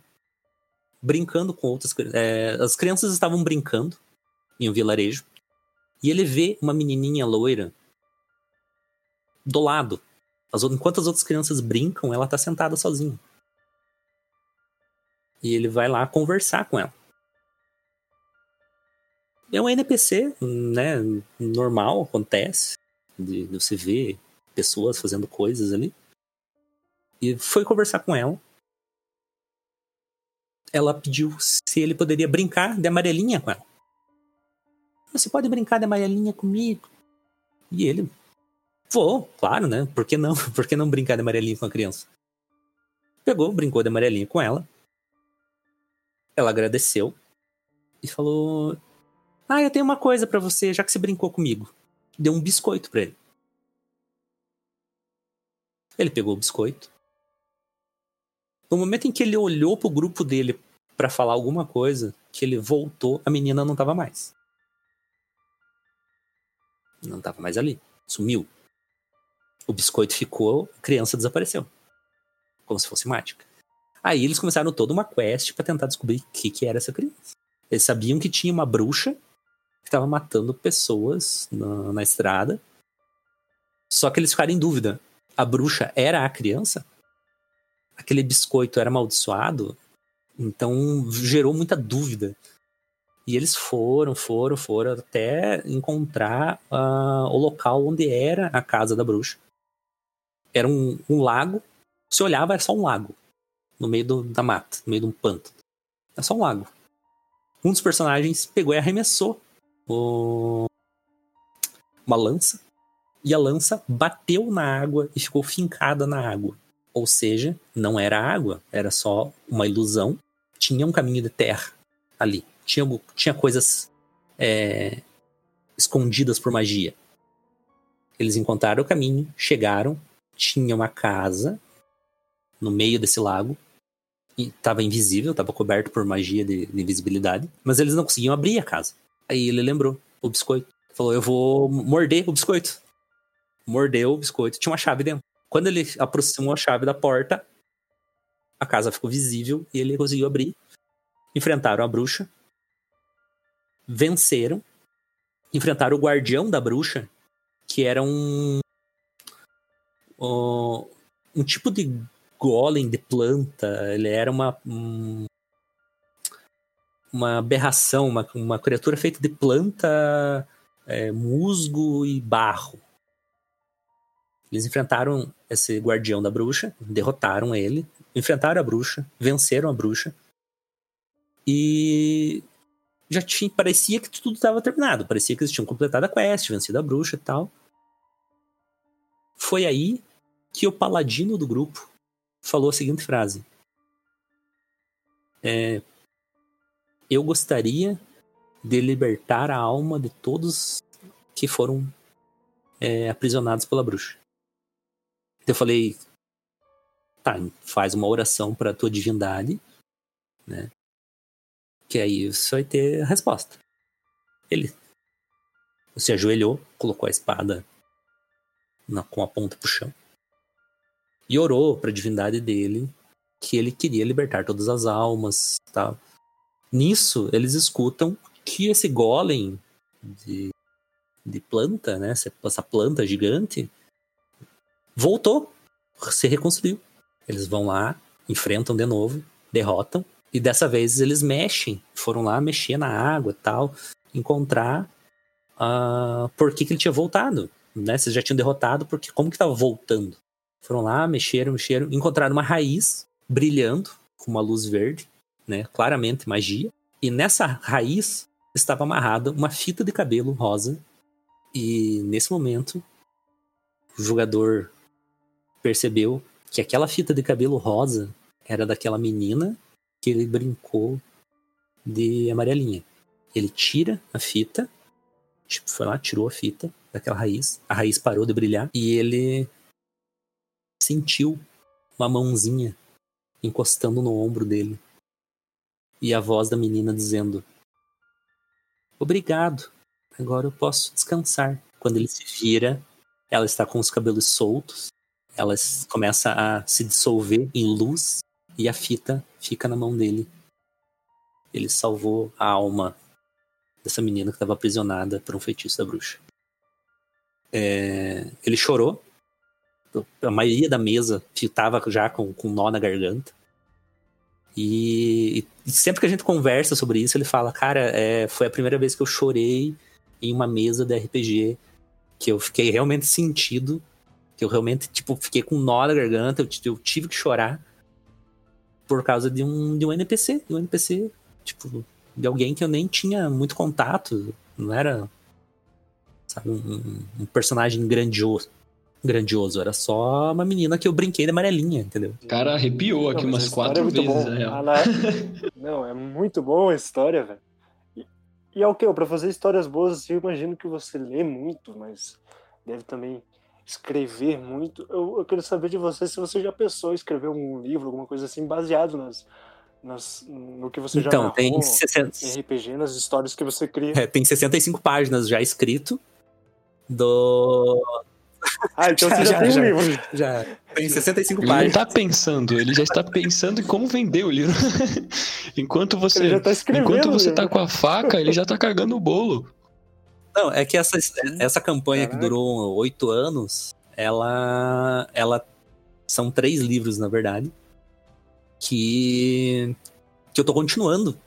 brincando com outras. É, as crianças estavam brincando em um vilarejo e ele vê uma menininha loira do lado. As, enquanto as outras crianças brincam, ela tá sentada sozinha. E ele vai lá conversar com ela. É um NPC, né? Normal, acontece. De, de você ver pessoas fazendo coisas ali. E foi conversar com ela. Ela pediu se ele poderia brincar de amarelinha com ela. Você pode brincar de amarelinha comigo? E ele, vou, claro, né? Por que não? [laughs] Por que não brincar de amarelinha com a criança? Pegou, brincou de amarelinha com ela. Ela agradeceu e falou: Ah, eu tenho uma coisa para você, já que você brincou comigo. Deu um biscoito para ele. Ele pegou o biscoito. No momento em que ele olhou pro grupo dele para falar alguma coisa, que ele voltou, a menina não tava mais. Não tava mais ali. Sumiu. O biscoito ficou, a criança desapareceu. Como se fosse mágica. Aí eles começaram toda uma quest para tentar descobrir o que, que era essa criança. Eles sabiam que tinha uma bruxa que estava matando pessoas na, na estrada. Só que eles ficaram em dúvida. A bruxa era a criança? Aquele biscoito era amaldiçoado? Então gerou muita dúvida. E eles foram, foram, foram até encontrar uh, o local onde era a casa da bruxa. Era um, um lago. Se olhava, era só um lago. No meio do, da mata, no meio de um pântano. Era só um lago. Um dos personagens pegou e arremessou o... uma lança. E a lança bateu na água e ficou fincada na água. Ou seja, não era água, era só uma ilusão. Tinha um caminho de terra ali tinha, tinha coisas é, escondidas por magia. Eles encontraram o caminho, chegaram, tinha uma casa no meio desse lago e estava invisível, estava coberto por magia de, de, invisibilidade, mas eles não conseguiam abrir a casa. Aí ele lembrou o biscoito, falou: "Eu vou morder o biscoito". Mordeu o biscoito, tinha uma chave dentro. Quando ele aproximou a chave da porta, a casa ficou visível e ele conseguiu abrir. Enfrentaram a bruxa, venceram, enfrentaram o guardião da bruxa, que era um. um, um tipo de golem de planta. Ele era uma. Um, uma aberração, uma, uma criatura feita de planta, é, musgo e barro. Eles enfrentaram esse guardião da bruxa, derrotaram ele, enfrentaram a bruxa, venceram a bruxa. E já tinha, parecia que tudo estava terminado. Parecia que eles tinham completado a quest, vencido a bruxa e tal. Foi aí que o paladino do grupo falou a seguinte frase: é, Eu gostaria de libertar a alma de todos que foram é, aprisionados pela bruxa. Eu falei: tá, faz uma oração para tua divindade, né? Que aí você vai ter a resposta. Ele se ajoelhou, colocou a espada na, com a ponta pro chão e orou para a divindade dele que ele queria libertar todas as almas, tá? Nisso eles escutam que esse golem de, de planta, né, essa planta gigante voltou, se reconstruiu. Eles vão lá, enfrentam de novo, derrotam e dessa vez eles mexem, foram lá mexer na água e tal, encontrar uh, por que, que ele tinha voltado. Né? Vocês já tinham derrotado, porque como que estava voltando? Foram lá, mexeram, mexeram, encontraram uma raiz brilhando com uma luz verde, né? claramente magia. E nessa raiz estava amarrada uma fita de cabelo rosa. E nesse momento, o jogador percebeu que aquela fita de cabelo rosa era daquela menina que ele brincou de amarelinha. Ele tira a fita, tipo, foi lá, tirou a fita daquela raiz, a raiz parou de brilhar e ele sentiu uma mãozinha encostando no ombro dele. E a voz da menina dizendo: Obrigado, agora eu posso descansar. Quando ele se vira, ela está com os cabelos soltos, ela começa a se dissolver em luz e a fita fica na mão dele. Ele salvou a alma dessa menina que estava aprisionada por um feitiço da bruxa. É, ele chorou. A maioria da mesa estava já com, com nó na garganta. E, e, sempre que a gente conversa sobre isso, ele fala: Cara, é, foi a primeira vez que eu chorei em uma mesa de RPG. Que eu fiquei realmente sentido. Que eu realmente, tipo, fiquei com nó na garganta. Eu, eu tive que chorar por causa de um, de um NPC. De um NPC Tipo, de alguém que eu nem tinha muito contato. Não era, sabe, um, um personagem grandioso. Grandioso, era só uma menina que eu brinquei de amarelinha, entendeu? O cara arrepiou aqui Não, mas umas quatro é muito vezes, bom. na real. A na- [laughs] Não, é muito bom a história, velho. E, e é o que? Pra fazer histórias boas, assim, eu imagino que você lê muito, mas deve também escrever muito. Eu, eu quero saber de você se você já pensou em escrever um livro, alguma coisa assim, baseado nas, nas, no que você já Então, narrou, tem, 60, em RPG, nas histórias que você cria. é, tem 65 páginas já escrito do. [laughs] Ah, então Já, você já, já, tem já. um livro. Já tem 65 Ele não páginas. tá pensando, ele já está pensando em como vender o livro. [laughs] enquanto você, Ele já tá escrevendo. enquanto você tá com a faca, ele já tá cagando o bolo. Não, é que essa, essa campanha que Caraca. durou oito anos, ela, ela. São três livros, na verdade. Que. Que eu tô continuando.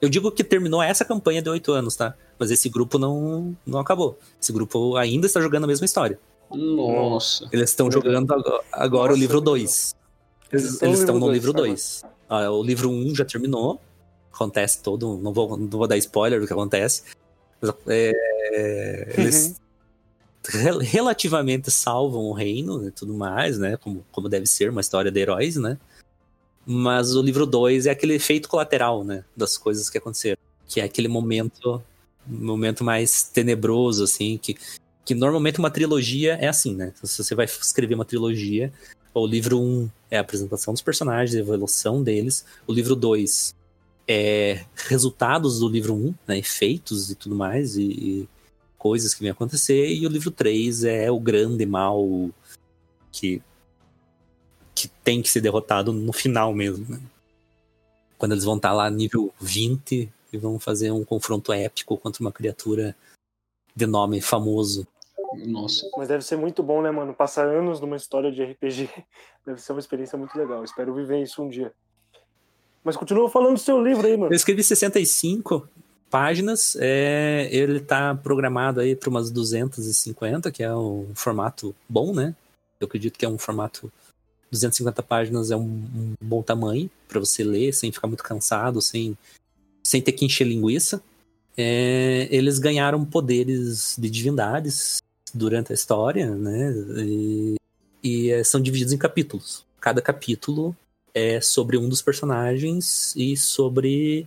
Eu digo que terminou essa campanha de oito anos, tá? Mas esse grupo não, não acabou. Esse grupo ainda está jogando a mesma história. Nossa. Eles estão jogando agora, agora o Nossa, livro muito 2. Eles Eles, estão no livro no dois livro agora. 2. Ah, o livro 1 um já terminou. Acontece todo. Não vou, não vou dar spoiler do que acontece. É, eles rel- relativamente salvam o reino e tudo mais, né? Como, como deve ser uma história de heróis, né? Mas o livro 2 é aquele efeito colateral, né? Das coisas que aconteceram. Que é aquele momento momento mais tenebroso, assim, que, que normalmente uma trilogia é assim, né? Se você vai escrever uma trilogia, o livro 1 um é a apresentação dos personagens, a evolução deles. O livro 2 é resultados do livro 1, um, né? Efeitos e tudo mais, e, e coisas que vêm acontecer. E o livro 3 é o grande mal que, que tem que ser derrotado no final mesmo, né? Quando eles vão estar lá nível 20 e vão fazer um confronto épico contra uma criatura de nome famoso. Nossa. Mas deve ser muito bom, né, mano? Passar anos numa história de RPG [laughs] deve ser uma experiência muito legal. Espero viver isso um dia. Mas continua falando do seu livro aí, mano. Eu escrevi 65 páginas, é, ele tá programado aí para umas 250, que é um formato bom, né? Eu acredito que é um formato 250 páginas é um, um bom tamanho para você ler sem ficar muito cansado, sem, sem ter que encher linguiça. É, eles ganharam poderes de divindades durante a história, né? E, e é, são divididos em capítulos. Cada capítulo é sobre um dos personagens e sobre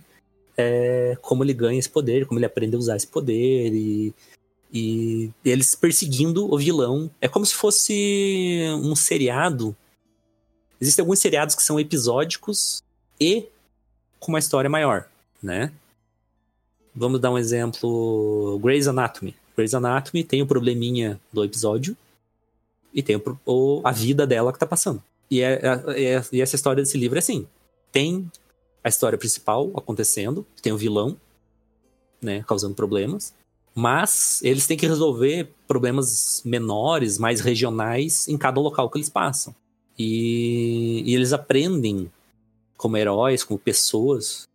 é, como ele ganha esse poder, como ele aprende a usar esse poder e, e eles perseguindo o vilão. É como se fosse um seriado. Existem alguns seriados que são episódicos e com uma história maior, né? Vamos dar um exemplo, Grey's Anatomy. Grey's Anatomy tem o probleminha do episódio e tem o, a vida dela que tá passando. E, é, é- e essa história desse livro é assim: tem a história principal acontecendo, tem o vilão, né, causando problemas, mas eles têm que resolver problemas menores, mais regionais, em cada local que eles passam. E, e eles aprendem como heróis, como pessoas,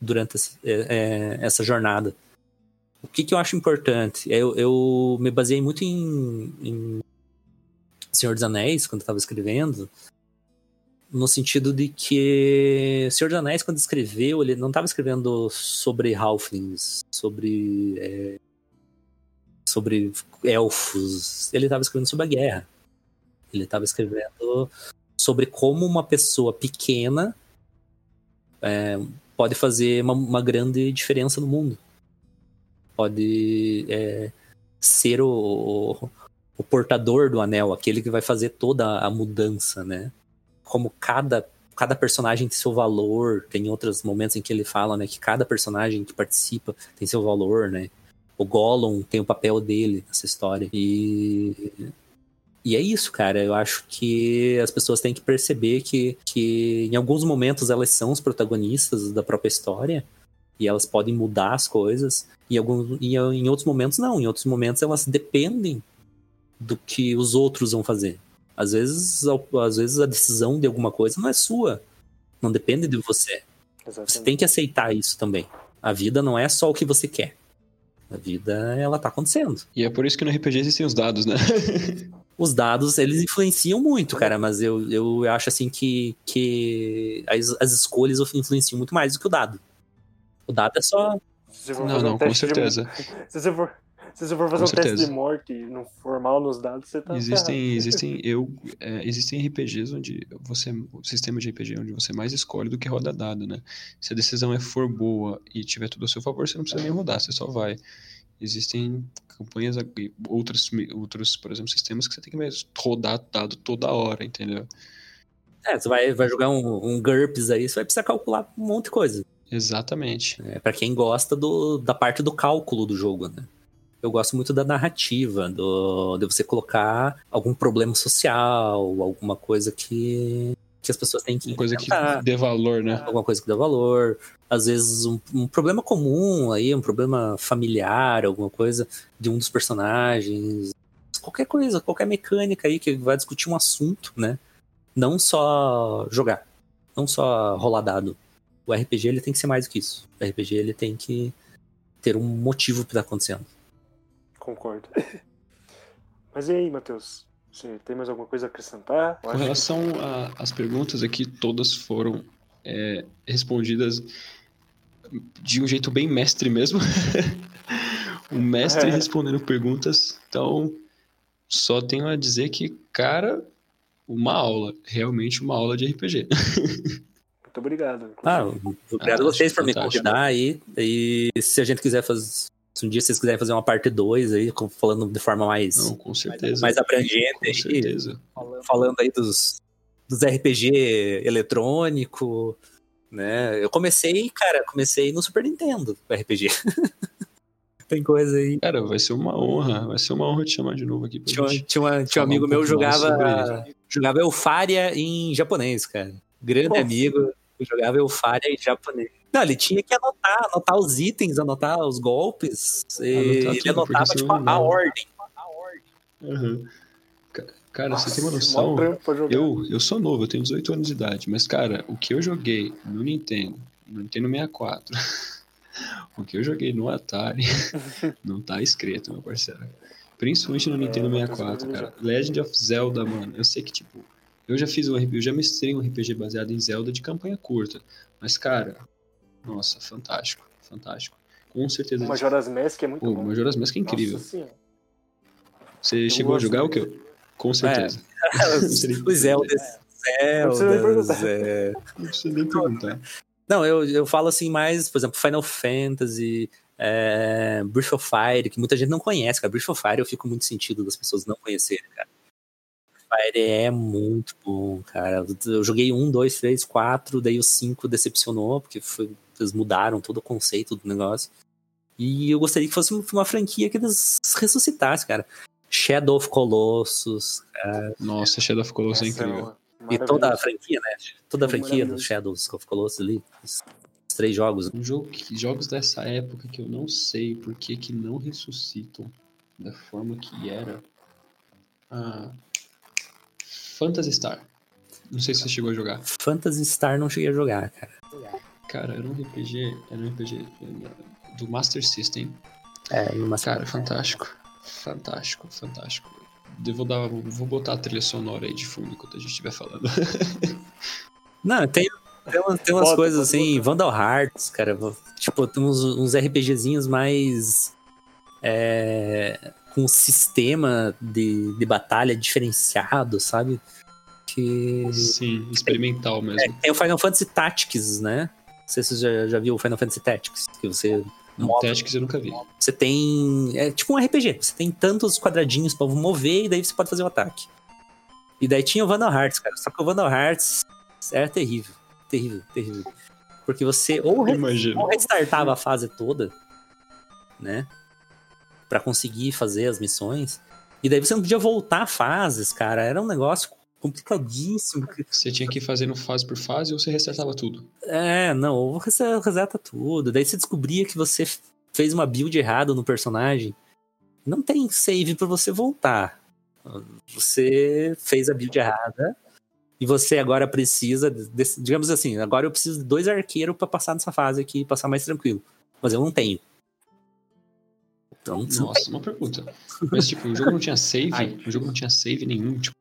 durante esse- é, é, essa jornada. O que, que eu acho importante? Eu, eu me baseei muito em, em Senhor dos Anéis, quando estava escrevendo, no sentido de que Senhor dos Anéis, quando escreveu, ele não estava escrevendo sobre halflings, sobre é, sobre elfos, ele estava escrevendo sobre a guerra. Ele estava escrevendo sobre como uma pessoa pequena é, pode fazer uma, uma grande diferença no mundo. Pode é, ser o, o portador do anel, aquele que vai fazer toda a mudança, né? Como cada, cada personagem tem seu valor, tem outros momentos em que ele fala, né, que cada personagem que participa tem seu valor, né? O Gollum tem o papel dele nessa história. E e é isso, cara. Eu acho que as pessoas têm que perceber que, que em alguns momentos elas são os protagonistas da própria história e elas podem mudar as coisas. E, alguns, e em outros momentos, não. Em outros momentos, elas dependem do que os outros vão fazer. Às vezes, às vezes a decisão de alguma coisa não é sua. Não depende de você. Você Exatamente. tem que aceitar isso também. A vida não é só o que você quer. A vida, ela tá acontecendo. E é por isso que no RPG existem os dados, né? [laughs] os dados, eles influenciam muito, cara, mas eu, eu acho assim que, que as, as escolhas influenciam muito mais do que o dado. O dado é só. Você Não, fazer um não, com teste de- certeza. [laughs] Se você for, se você for fazer Com um teste certeza. de morte e não for mal nos dados, você tá Existem, existem, [laughs] eu, é, existem RPGs onde você, o sistema de RPG onde você mais escolhe do que roda dado, né? Se a decisão é for boa e tiver tudo a seu favor, você não precisa nem rodar, você só vai. Existem campanhas, outros, outros, por exemplo, sistemas que você tem que mesmo rodar dado toda hora, entendeu? É, você vai, vai jogar um, um GURPS aí, você vai precisar calcular um monte de coisa. Exatamente. É, para quem gosta do, da parte do cálculo do jogo, né? Eu gosto muito da narrativa, do, de você colocar algum problema social, alguma coisa que, que as pessoas têm que Uma coisa que dê valor, né? alguma coisa que dá valor. Às vezes um, um problema comum aí, um problema familiar, alguma coisa de um dos personagens. Qualquer coisa, qualquer mecânica aí que vai discutir um assunto, né? Não só jogar, não só rolar dado. O RPG ele tem que ser mais do que isso. O RPG ele tem que ter um motivo para tá acontecendo. Concordo. [laughs] Mas e aí, Matheus? Você tem mais alguma coisa a acrescentar? Com acho que- relação às perguntas aqui, todas foram é, respondidas de um jeito bem mestre mesmo. [laughs] o mestre respondendo perguntas. Então, só tenho a dizer que, cara, uma aula. Realmente uma aula de RPG. [laughs] Muito obrigado. Ah, inclusive. obrigado Ah, a vocês por me convidar aí. E se a gente quiser fazer. Se um dia vocês quiserem fazer uma parte 2 aí, falando de forma mais, Não, com certeza. mais abrangente com aí, certeza. falando aí dos, dos RPG eletrônico, né? Eu comecei, cara, comecei no Super Nintendo RPG. [laughs] Tem coisa aí. Cara, vai ser uma honra. Vai ser uma honra te chamar de novo aqui Tinha, um- tinha, uma- tinha um amigo um meu jogava jogava Eufaria em japonês, cara. Grande Nossa. amigo, jogava Eufaria em japonês. Não, ele tinha que anotar, anotar os itens, anotar os golpes. e Anotar ele tudo, anotava, tipo, a, não a ordem. Ca- Cara, Nossa, você tem uma noção? Eu, eu sou novo, eu tenho 18 anos de idade, mas, cara, o que eu joguei no Nintendo, no Nintendo 64, [laughs] o que eu joguei no Atari, [laughs] não tá escrito, meu parceiro. Principalmente no Nintendo É, 64, Matheus, cara. Legend of Zelda, mano. Eu sei que, tipo, eu já fiz um RPG, eu já mestrei um RPG baseado em Zelda de campanha curta. Mas, cara, nossa, fantástico, fantástico. Com certeza. O Majora's Mask é muito Pô, bom. Majora's Mask é incrível. Você chegou a jogar o quê? Com certeza. os, os perguntar. é... Não precisa nem perguntar. Não, eu, eu falo assim mais, por exemplo, Final Fantasy, é, Breath of Fire, que muita gente não conhece, cara. Breath of Fire eu fico muito sentido das pessoas não conhecerem, cara. Fire é muito bom, cara. Eu joguei um, dois, três, quatro, daí o cinco decepcionou, porque foi- eles mudaram todo o conceito do negócio. E eu gostaria que fosse uma franquia que eles ressuscitassem, cara. Shadow of Colossus, Nossa, Shadow of Colossus é Essa incrível. uma- e toda a franquia, né? Toda a franquia do. Shadow of Colossus ali. Os três jogos. Um jogo que, jogos dessa época que eu não sei por que que não ressuscitam da forma que era. Ah, Phantasy Star. Não sei se você chegou a jogar. Phantasy Star não cheguei a jogar, cara. Cara, era um RPG, era um RPG do Master System. É, numa Cara, fantástico. Fantástico, fantástico. Eu vou, dar, vou botar a trilha sonora aí de fundo enquanto a gente estiver falando. [laughs] Não, tem, tem, umas, tem umas Pode, coisas pode assim. Vandal Hearts, cara. Tipo, tem uns, uns RPGzinhos mais. é, com um sistema de, de batalha diferenciado, sabe? Que. Sim, experimental É, mesmo. tem o Final Fantasy Tactics, né? Não sei se você já, já viu o Final Fantasy Tactics, que você Não, move- Tactics eu nunca vi. Você tem. É tipo um RPG. Você tem tantos quadradinhos pra mover e daí você pode fazer o ataque. E daí tinha o Vandal Hearts, cara. Só que o Vandal Hearts era terrível. Terrível, terrível. Porque você ou, re- ou restartava a fase toda, né? Pra conseguir fazer as missões. E daí você não podia voltar fases, cara. Era um negócio complicadíssimo. Você tinha que ir fazendo fase por fase ou você restartava tudo? É, não, ou você reseta tudo. Daí você descobria que você fez uma build errada no personagem. Não tem save pra você voltar. Você fez a build errada e você agora precisa, digamos assim, agora eu preciso de dois arqueiros pra passar nessa fase aqui e passar mais tranquilo. Mas eu não tenho. Então, você Nossa, uma pergunta. Mas, tipo, o jogo não tinha save? Ai. O jogo não tinha save nenhum? Tipo,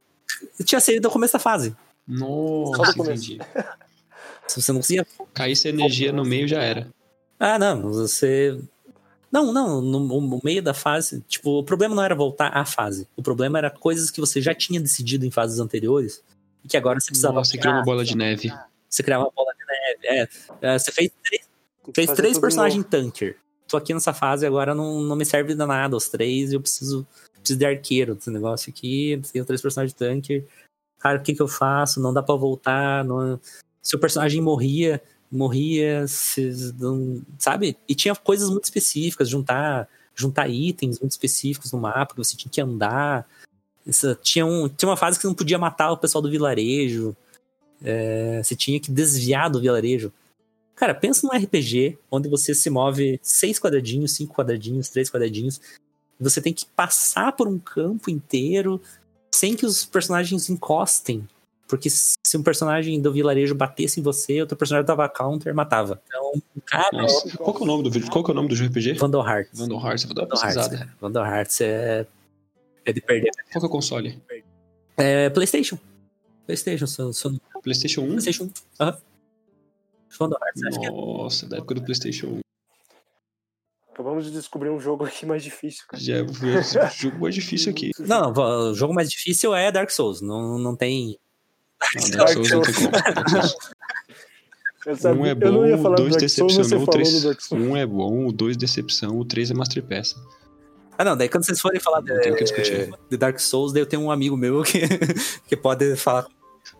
tinha save do começo da fase. nossa, entendi. [laughs] Se você não conseguia Caísse a energia no meio já era. Ah, não, você. Não, não, no, no meio da fase. Tipo, o problema não era voltar à fase. O problema era coisas que você já tinha decidido em fases anteriores e que agora você precisava. Nossa, criou uma bola de neve. Você criava uma bola de neve. É. É, Você fez três, fez três personagens tanker. Tô aqui nessa fase agora não, não me serve de nada os três eu preciso, preciso de arqueiro desse negócio aqui. Tenho três personagens tanker. Cara, o que que eu faço? Não dá pra voltar. Não... Se o personagem morria, morria, se, não- sabe? E tinha coisas muito específicas, juntar, juntar itens muito específicos no mapa, que você tinha que andar. Tinha, um, tinha uma fase que não podia matar o pessoal do vilarejo. É, você tinha que desviar do vilarejo. Cara, pensa num RPG onde você se move seis quadradinhos, cinco quadradinhos, três quadradinhos. Você tem que passar por um campo inteiro sem que os personagens encostem. Porque se um personagem do vilarejo batesse em você, outro personagem dava counter e matava. Então, cara, Nossa, qual que é o nome do vídeo? Qual que é o nome do RPG? Vandal Hearts. Vandal Hearts, vou dar uma Vandal Hearts, pesquisada. cara. Vandal Hearts é, é de perder. Qual que é o console? É PlayStation. PlayStation, são, são PlayStation 1? PlayStation 1. Aham. Hearts, é. Nossa, da época do PlayStation 1. Acabamos de descobrir um jogo aqui mais difícil, cara. Já o [laughs] jogo mais difícil aqui. Não, o jogo mais difícil é Dark Souls. Não, não tem. Não, Dark Souls não tem como. Dark Souls. [laughs] Eu, sabia- Um é eu não ia bom, dois Dark Souls, decepcionou, três. do Dark Souls. Um é bom, o dois decepção, o três é masterpiece. Ah, não, daí quando vocês forem falar de, de Dark Souls, daí eu tenho um amigo meu que, [laughs] que pode falar.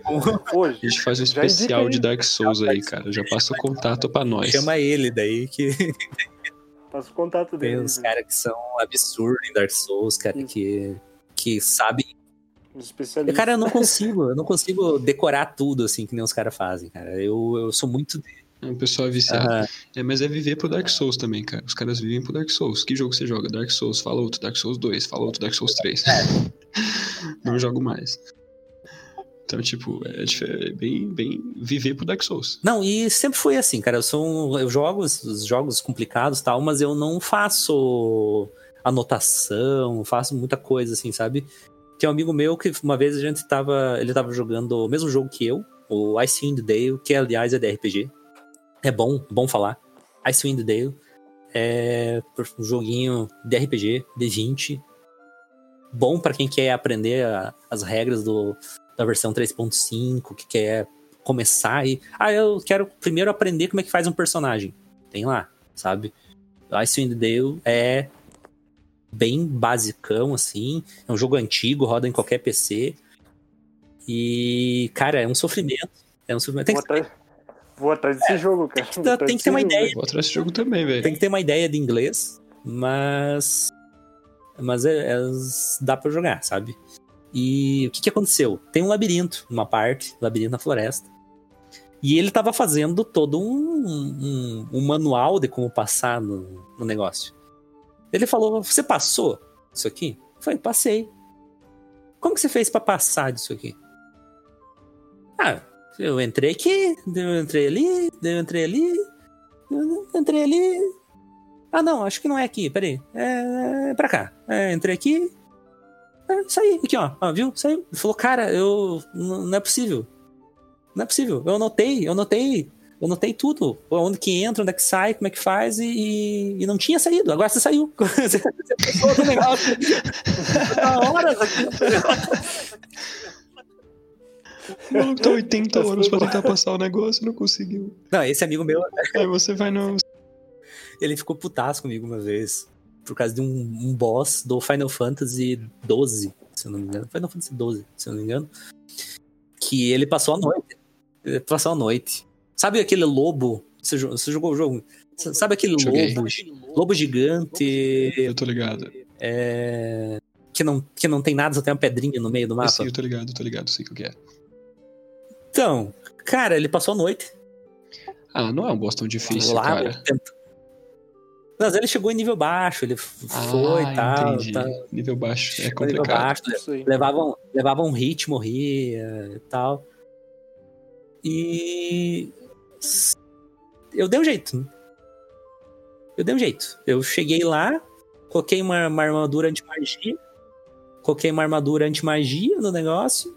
[laughs] Hoje, A gente faz um especial de Dark Souls aí, cara. Já passa o contato pra nós. Chama ele daí, que [laughs] passa o contato tem dele. uns caras que são absurdos em Dark Souls, cara, que, que sabem. Os especialistas. Cara, eu não [laughs] consigo, eu não consigo decorar tudo assim que nem os caras fazem, cara. Eu, eu sou muito. O pessoal é viciado. Ah, É, mas é viver pro Dark Souls também, cara. Os caras vivem pro Dark Souls. Que jogo você joga? Dark Souls, fala outro, Dark Souls 2, fala outro, Dark Souls 3. Não jogo mais. Então, tipo, é, é bem, bem viver pro Dark Souls. Não, e sempre foi assim, cara. Eu sou eu jogo os os jogos complicados tal, mas eu não faço anotação, faço muita coisa assim, sabe? Tem um amigo meu que uma vez a gente tava, ele tava jogando o mesmo jogo que eu, o Icewind Dale, que aliás é de RPG. É bom, bom falar. Icewind Dale é um joguinho de RPG, de 20. Bom pra quem quer aprender a- as regras do, da versão 3.5, que quer começar e. Ah, eu quero primeiro aprender como é que faz um personagem. Tem lá, sabe? Icewind Dale é bem basicão, assim. É um jogo antigo, roda em qualquer PC. E, cara, é um sofrimento. É um sofrimento. Tem Vou que, atrás, vou atrás desse jogo, cara. Vou atrás tem que ter uma jogo. ideia. Vou atrás desse jogo também, velho. tem que ter uma ideia de inglês, mas. Mas é, é- dá pra jogar, sabe? E o que, que aconteceu? Tem um labirinto, uma parte, labirinto na floresta. E ele tava fazendo todo um, um, um manual de como passar no, no negócio. Ele falou: Você passou isso aqui? Falei: Passei. Como que você fez pra passar disso aqui? Ah, eu entrei aqui, eu entrei ali, eu entrei ali, eu entrei ali. Ah, não, acho que não é aqui, peraí. É, é pra cá. É, entrei aqui. É, saí, aqui, ó. ó viu? Saiu. Ele falou, cara, eu. Não é possível. Não é possível. Eu anotei, eu anotei. Eu anotei tudo. Onde que entra, onde é que sai, como é que faz e, e- e não tinha saído. Agora você saiu. [laughs] Você passou do negócio. Tá horas aqui. O maluco tá 80 anos pra tentar passar o negócio e não conseguiu. Não, esse amigo meu, Aí você vai no. ele ficou putaço comigo uma vez. Por causa de um, um boss do Final Fantasy XII, se eu não me engano. Final Fantasy XII, se eu não me engano. Que ele passou a noite. Ele passou a noite. Sabe aquele lobo? Você, você jogou o jogo? Sabe aquele Joguei. lobo? Lobo gigante. Eu tô ligado. é, que, não, que não tem nada, só tem uma pedrinha no meio do mapa. sei, eu tô ligado, eu tô ligado, sei o que é. Então, cara, ele passou a noite. Ah, não é um boss tão difícil, lá, cara. tenta- Mas ele chegou em nível baixo, ele foi ah, e tal. entendi. tá- Nível baixo. É Foi nível complicado. baixo, aí. levavam, levavam um hit, morria e tal. E. Eu dei um jeito. né? Eu dei um jeito. Eu cheguei lá, coloquei uma, uma armadura anti-magia, coloquei uma armadura anti-magia no negócio,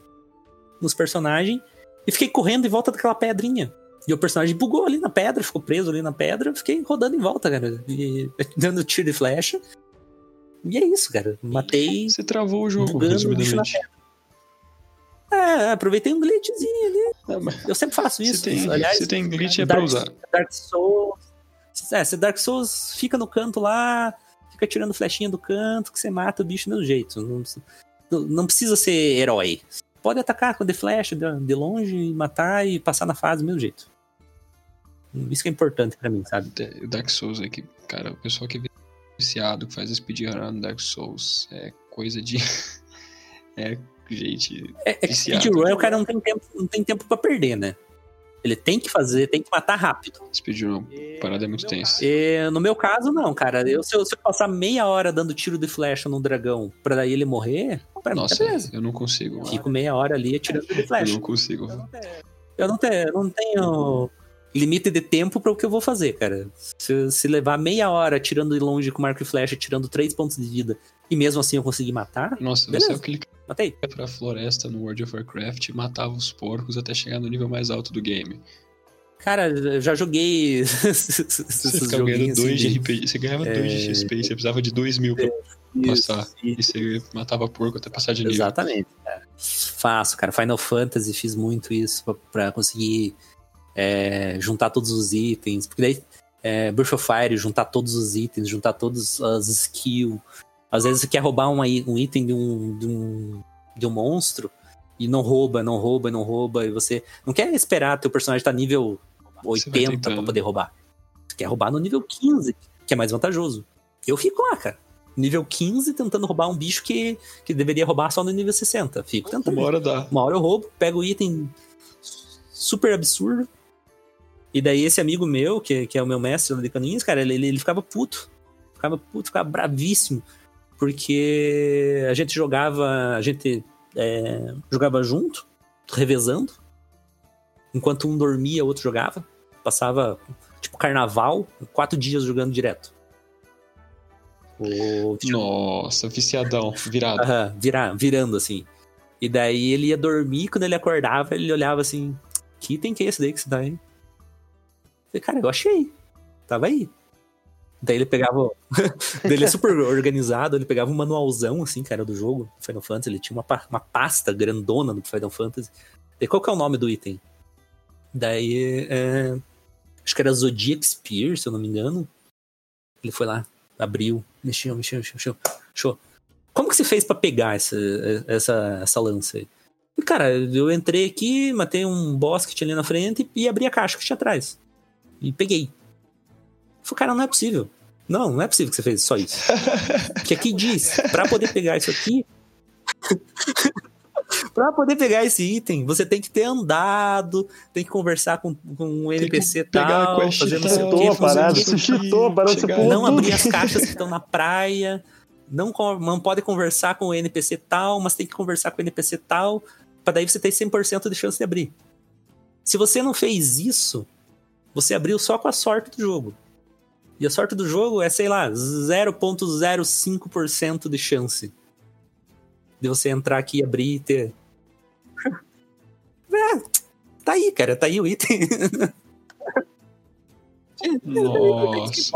nos personagens, e fiquei correndo em volta daquela pedrinha. E o personagem bugou ali na pedra, ficou preso ali na pedra, fiquei rodando em volta, cara. E dando tiro de flecha. E é isso, cara. Matei. Você travou o jogo, resumidamente. É, aproveitei um glitchzinho ali. Ah, Eu sempre faço isso. se tem, Aliás, se tem glitch é pra Dark, usar. Dark Souls. É, se Dark Souls fica no canto lá, fica tirando flechinha do canto, que você mata o bicho do mesmo jeito. Não, não- precisa ser herói. Pode atacar com the flash de, de longe e matar e passar na fase do mesmo jeito. Isso que é importante pra mim, sabe? É, O Dark Souls aqui, cara, o pessoal que é viciado, que faz speedrun no Dark Souls, é coisa de. [laughs] é, gente. É, é que speedrun o cara não tem tempo, não tem tempo pra perder, né? Ele tem que fazer, tem que matar rápido. Speedrun, parada é muito tensa. E, no meu caso, não, cara. Eu, se, eu, se eu passar meia hora dando tiro de flecha num dragão pra daí ele morrer, pra mim Nossa, tá beleza. eu não consigo. mano. Fico meia hora ali atirando de Eu flecha. não consigo. Eu não tenho, eu não tenho limite de tempo para o que eu vou fazer, cara. Se, se levar meia hora atirando de longe com arco e flecha, tirando três pontos de vida, e mesmo assim eu conseguir matar, Nossa, Beleza. você é o que ele matei. ia pra floresta no World of Warcraft e matava os porcos até chegar no nível mais alto do game. Cara, eu já joguei [laughs] Você ficava ganhando joguinhos 2 assim de RPG. Você ganhava 2 de É. XP, você precisava de 2 mil pra de- passar. Isso, E você matava porco até passar de nível. Exatamente. cara. Faço, cara. Final Fantasy fiz muito isso pra, pra conseguir é, juntar todos os itens. Porque daí, é, Burst of Fire, juntar todos os itens, juntar todas as skills. Às vezes você quer roubar uma i- um item de um, de um, de um monstro e não rouba, não rouba, não rouba. E você não quer esperar teu personagem estar nível Você vai 80 pra tentando. poder roubar. Você quer roubar no nível 15, que é mais vantajoso. Eu fico lá, cara. Nível 15 tentando roubar um bicho que, que deveria roubar só no nível 60. Fico tentando. Uma hora dá. Uma hora eu roubo, pego o item super absurdo. E daí esse amigo meu, que, que é o meu mestre de caninhos, cara, ele, ele ficava puto. Ficava puto, ficava bravíssimo. Porque a gente jogava. A gente é, jogava junto, revezando. Enquanto um dormia, o outro jogava. Passava, tipo, carnaval, quatro dias jogando direto. O, Nossa, viciadão, virado. Aham, virar, virando assim. E daí ele ia dormir, quando ele acordava, ele olhava assim: Que item que é esse daí que você tá aí? Falei, cara, eu achei. Tava aí. Daí ele pegava. [laughs] daí ele é super organizado, ele pegava um manualzão, assim, cara, do jogo, Final Fantasy. Ele tinha uma, uma pasta grandona do Final Fantasy. Daí qual que é o nome do item? Daí. é, acho que era Zodiac Spear, se eu não me engano. Ele foi lá, abriu, mexeu, mexeu, mexeu, mexeu. Show. Como que você fez pra pegar essa, essa, essa lança aí? Cara, eu entrei aqui, matei um boss que tinha ali na frente e abri a caixa que tinha atrás. E peguei. Eu Falei, cara, não é possível. Não, não é possível que você fez só isso. [laughs] Porque aqui diz, pra poder pegar isso aqui. [laughs] pra poder pegar esse item, você tem que ter andado, tem que conversar com, com um que NPC tal, fazer não sei o fazer parada, pulou não abrir as caixas que estão na praia, não, não pode conversar com o NPC tal, mas tem que conversar com o NPC tal, pra daí você ter 100% de chance de abrir. Se você não fez isso, você abriu só com a sorte do jogo. E a sorte do jogo é, sei lá, 0.05% de chance de você entrar aqui, abrir e ter. [laughs] É, tá aí, cara, tá aí o item. Nossa.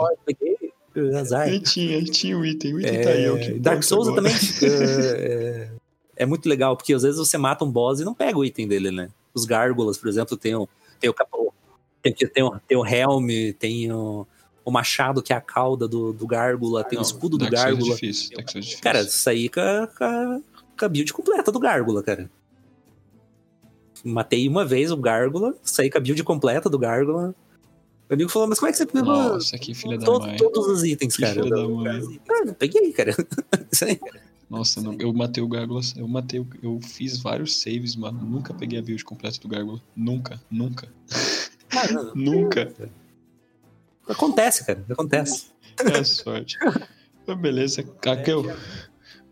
[laughs] Azar. Ele tinha, ele tinha o item. O item tá aí. é o que É, Dark Souls agora. também é, é muito legal, porque às vezes você mata um boss e não pega o item dele, né? Os gárgulas, por exemplo, tem o, tem o capô, tem, tem, o, tem o helm, tem o, o machado que é a cauda do, do gárgula, tem o Não, escudo do é gárgula. difícil. É difícil. Cara, saí com a, com, a, com a build completa do gárgula, cara. Matei uma vez o gárgula, saí com a build completa do gárgula. O amigo falou, mas como é que você pegou Nossa, que filha da mãe. todos os itens, Que cara? filha da mãe. Cara, peguei, cara. [laughs] Isso aí. Nossa, não, eu matei o Gárgula. Eu matei. o- Eu fiz vários saves, mano. Nunca peguei a build completa do Gárgula. Nunca, nunca, [laughs] Não. nunca. Acontece, cara. Acontece. É sorte. Então, beleza. Kakel,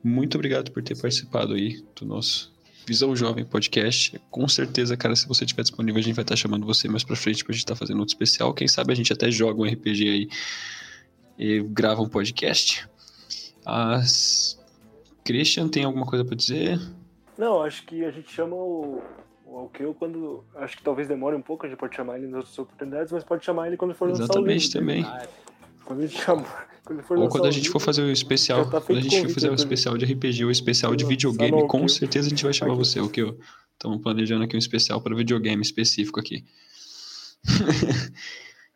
muito obrigado por ter participado aí do nosso Visão Jovem Podcast. Com certeza, cara, se você estiver disponível, a gente vai estar chamando você mais pra frente pra gente estar fazendo outro especial. Quem sabe a gente até joga um RPG aí e grava um podcast. As... Christian, tem alguma coisa pra dizer? Não, acho que a gente chama o, O que eu quando. Acho que talvez demore um pouco, a gente pode chamar ele nas outras oportunidades, mas pode chamar ele quando for lançar Exatamente, o livro. também. Quando a gente chama. [laughs] Quando for Ou quando a gente livro, for fazer o especial, tá quando a gente for fazer o especial de RPG ou o especial de videogame, no com certeza a gente vai chamar Aqui. você, o que eu Estamos planejando aqui um especial para videogame específico aqui. [laughs]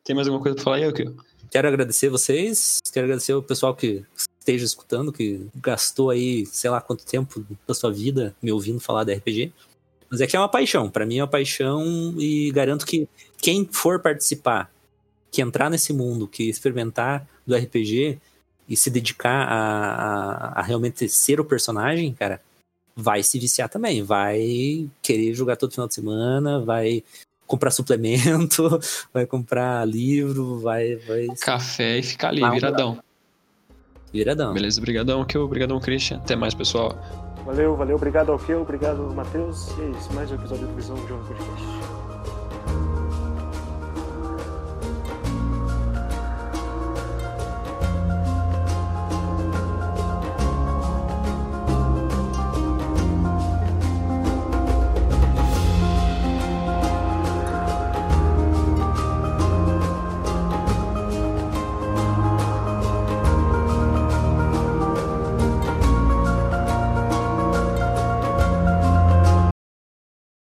Tem mais alguma coisa pra falar aí, Okio? Quero agradecer vocês, quero agradecer o pessoal que esteja escutando, que gastou aí, sei lá quanto tempo da sua vida me ouvindo falar da RPG. Mas é que é uma paixão, pra mim é uma paixão e garanto que quem for participar, que entrar nesse mundo, que experimentar do RPG e se dedicar a, a- a realmente ser o personagem, cara, vai se viciar também, vai querer jogar todo final de semana, vai comprar [laughs] suplemento, vai comprar livro, vai, vai Café e ficar ali, viradão. viradão. Beleza, brigadão, Okio, brigadão, Christian. Até mais, pessoal. Valeu, valeu. Obrigado ao que, obrigado, Matheus. E é isso, mais um episódio do Visão Jovem Podcast.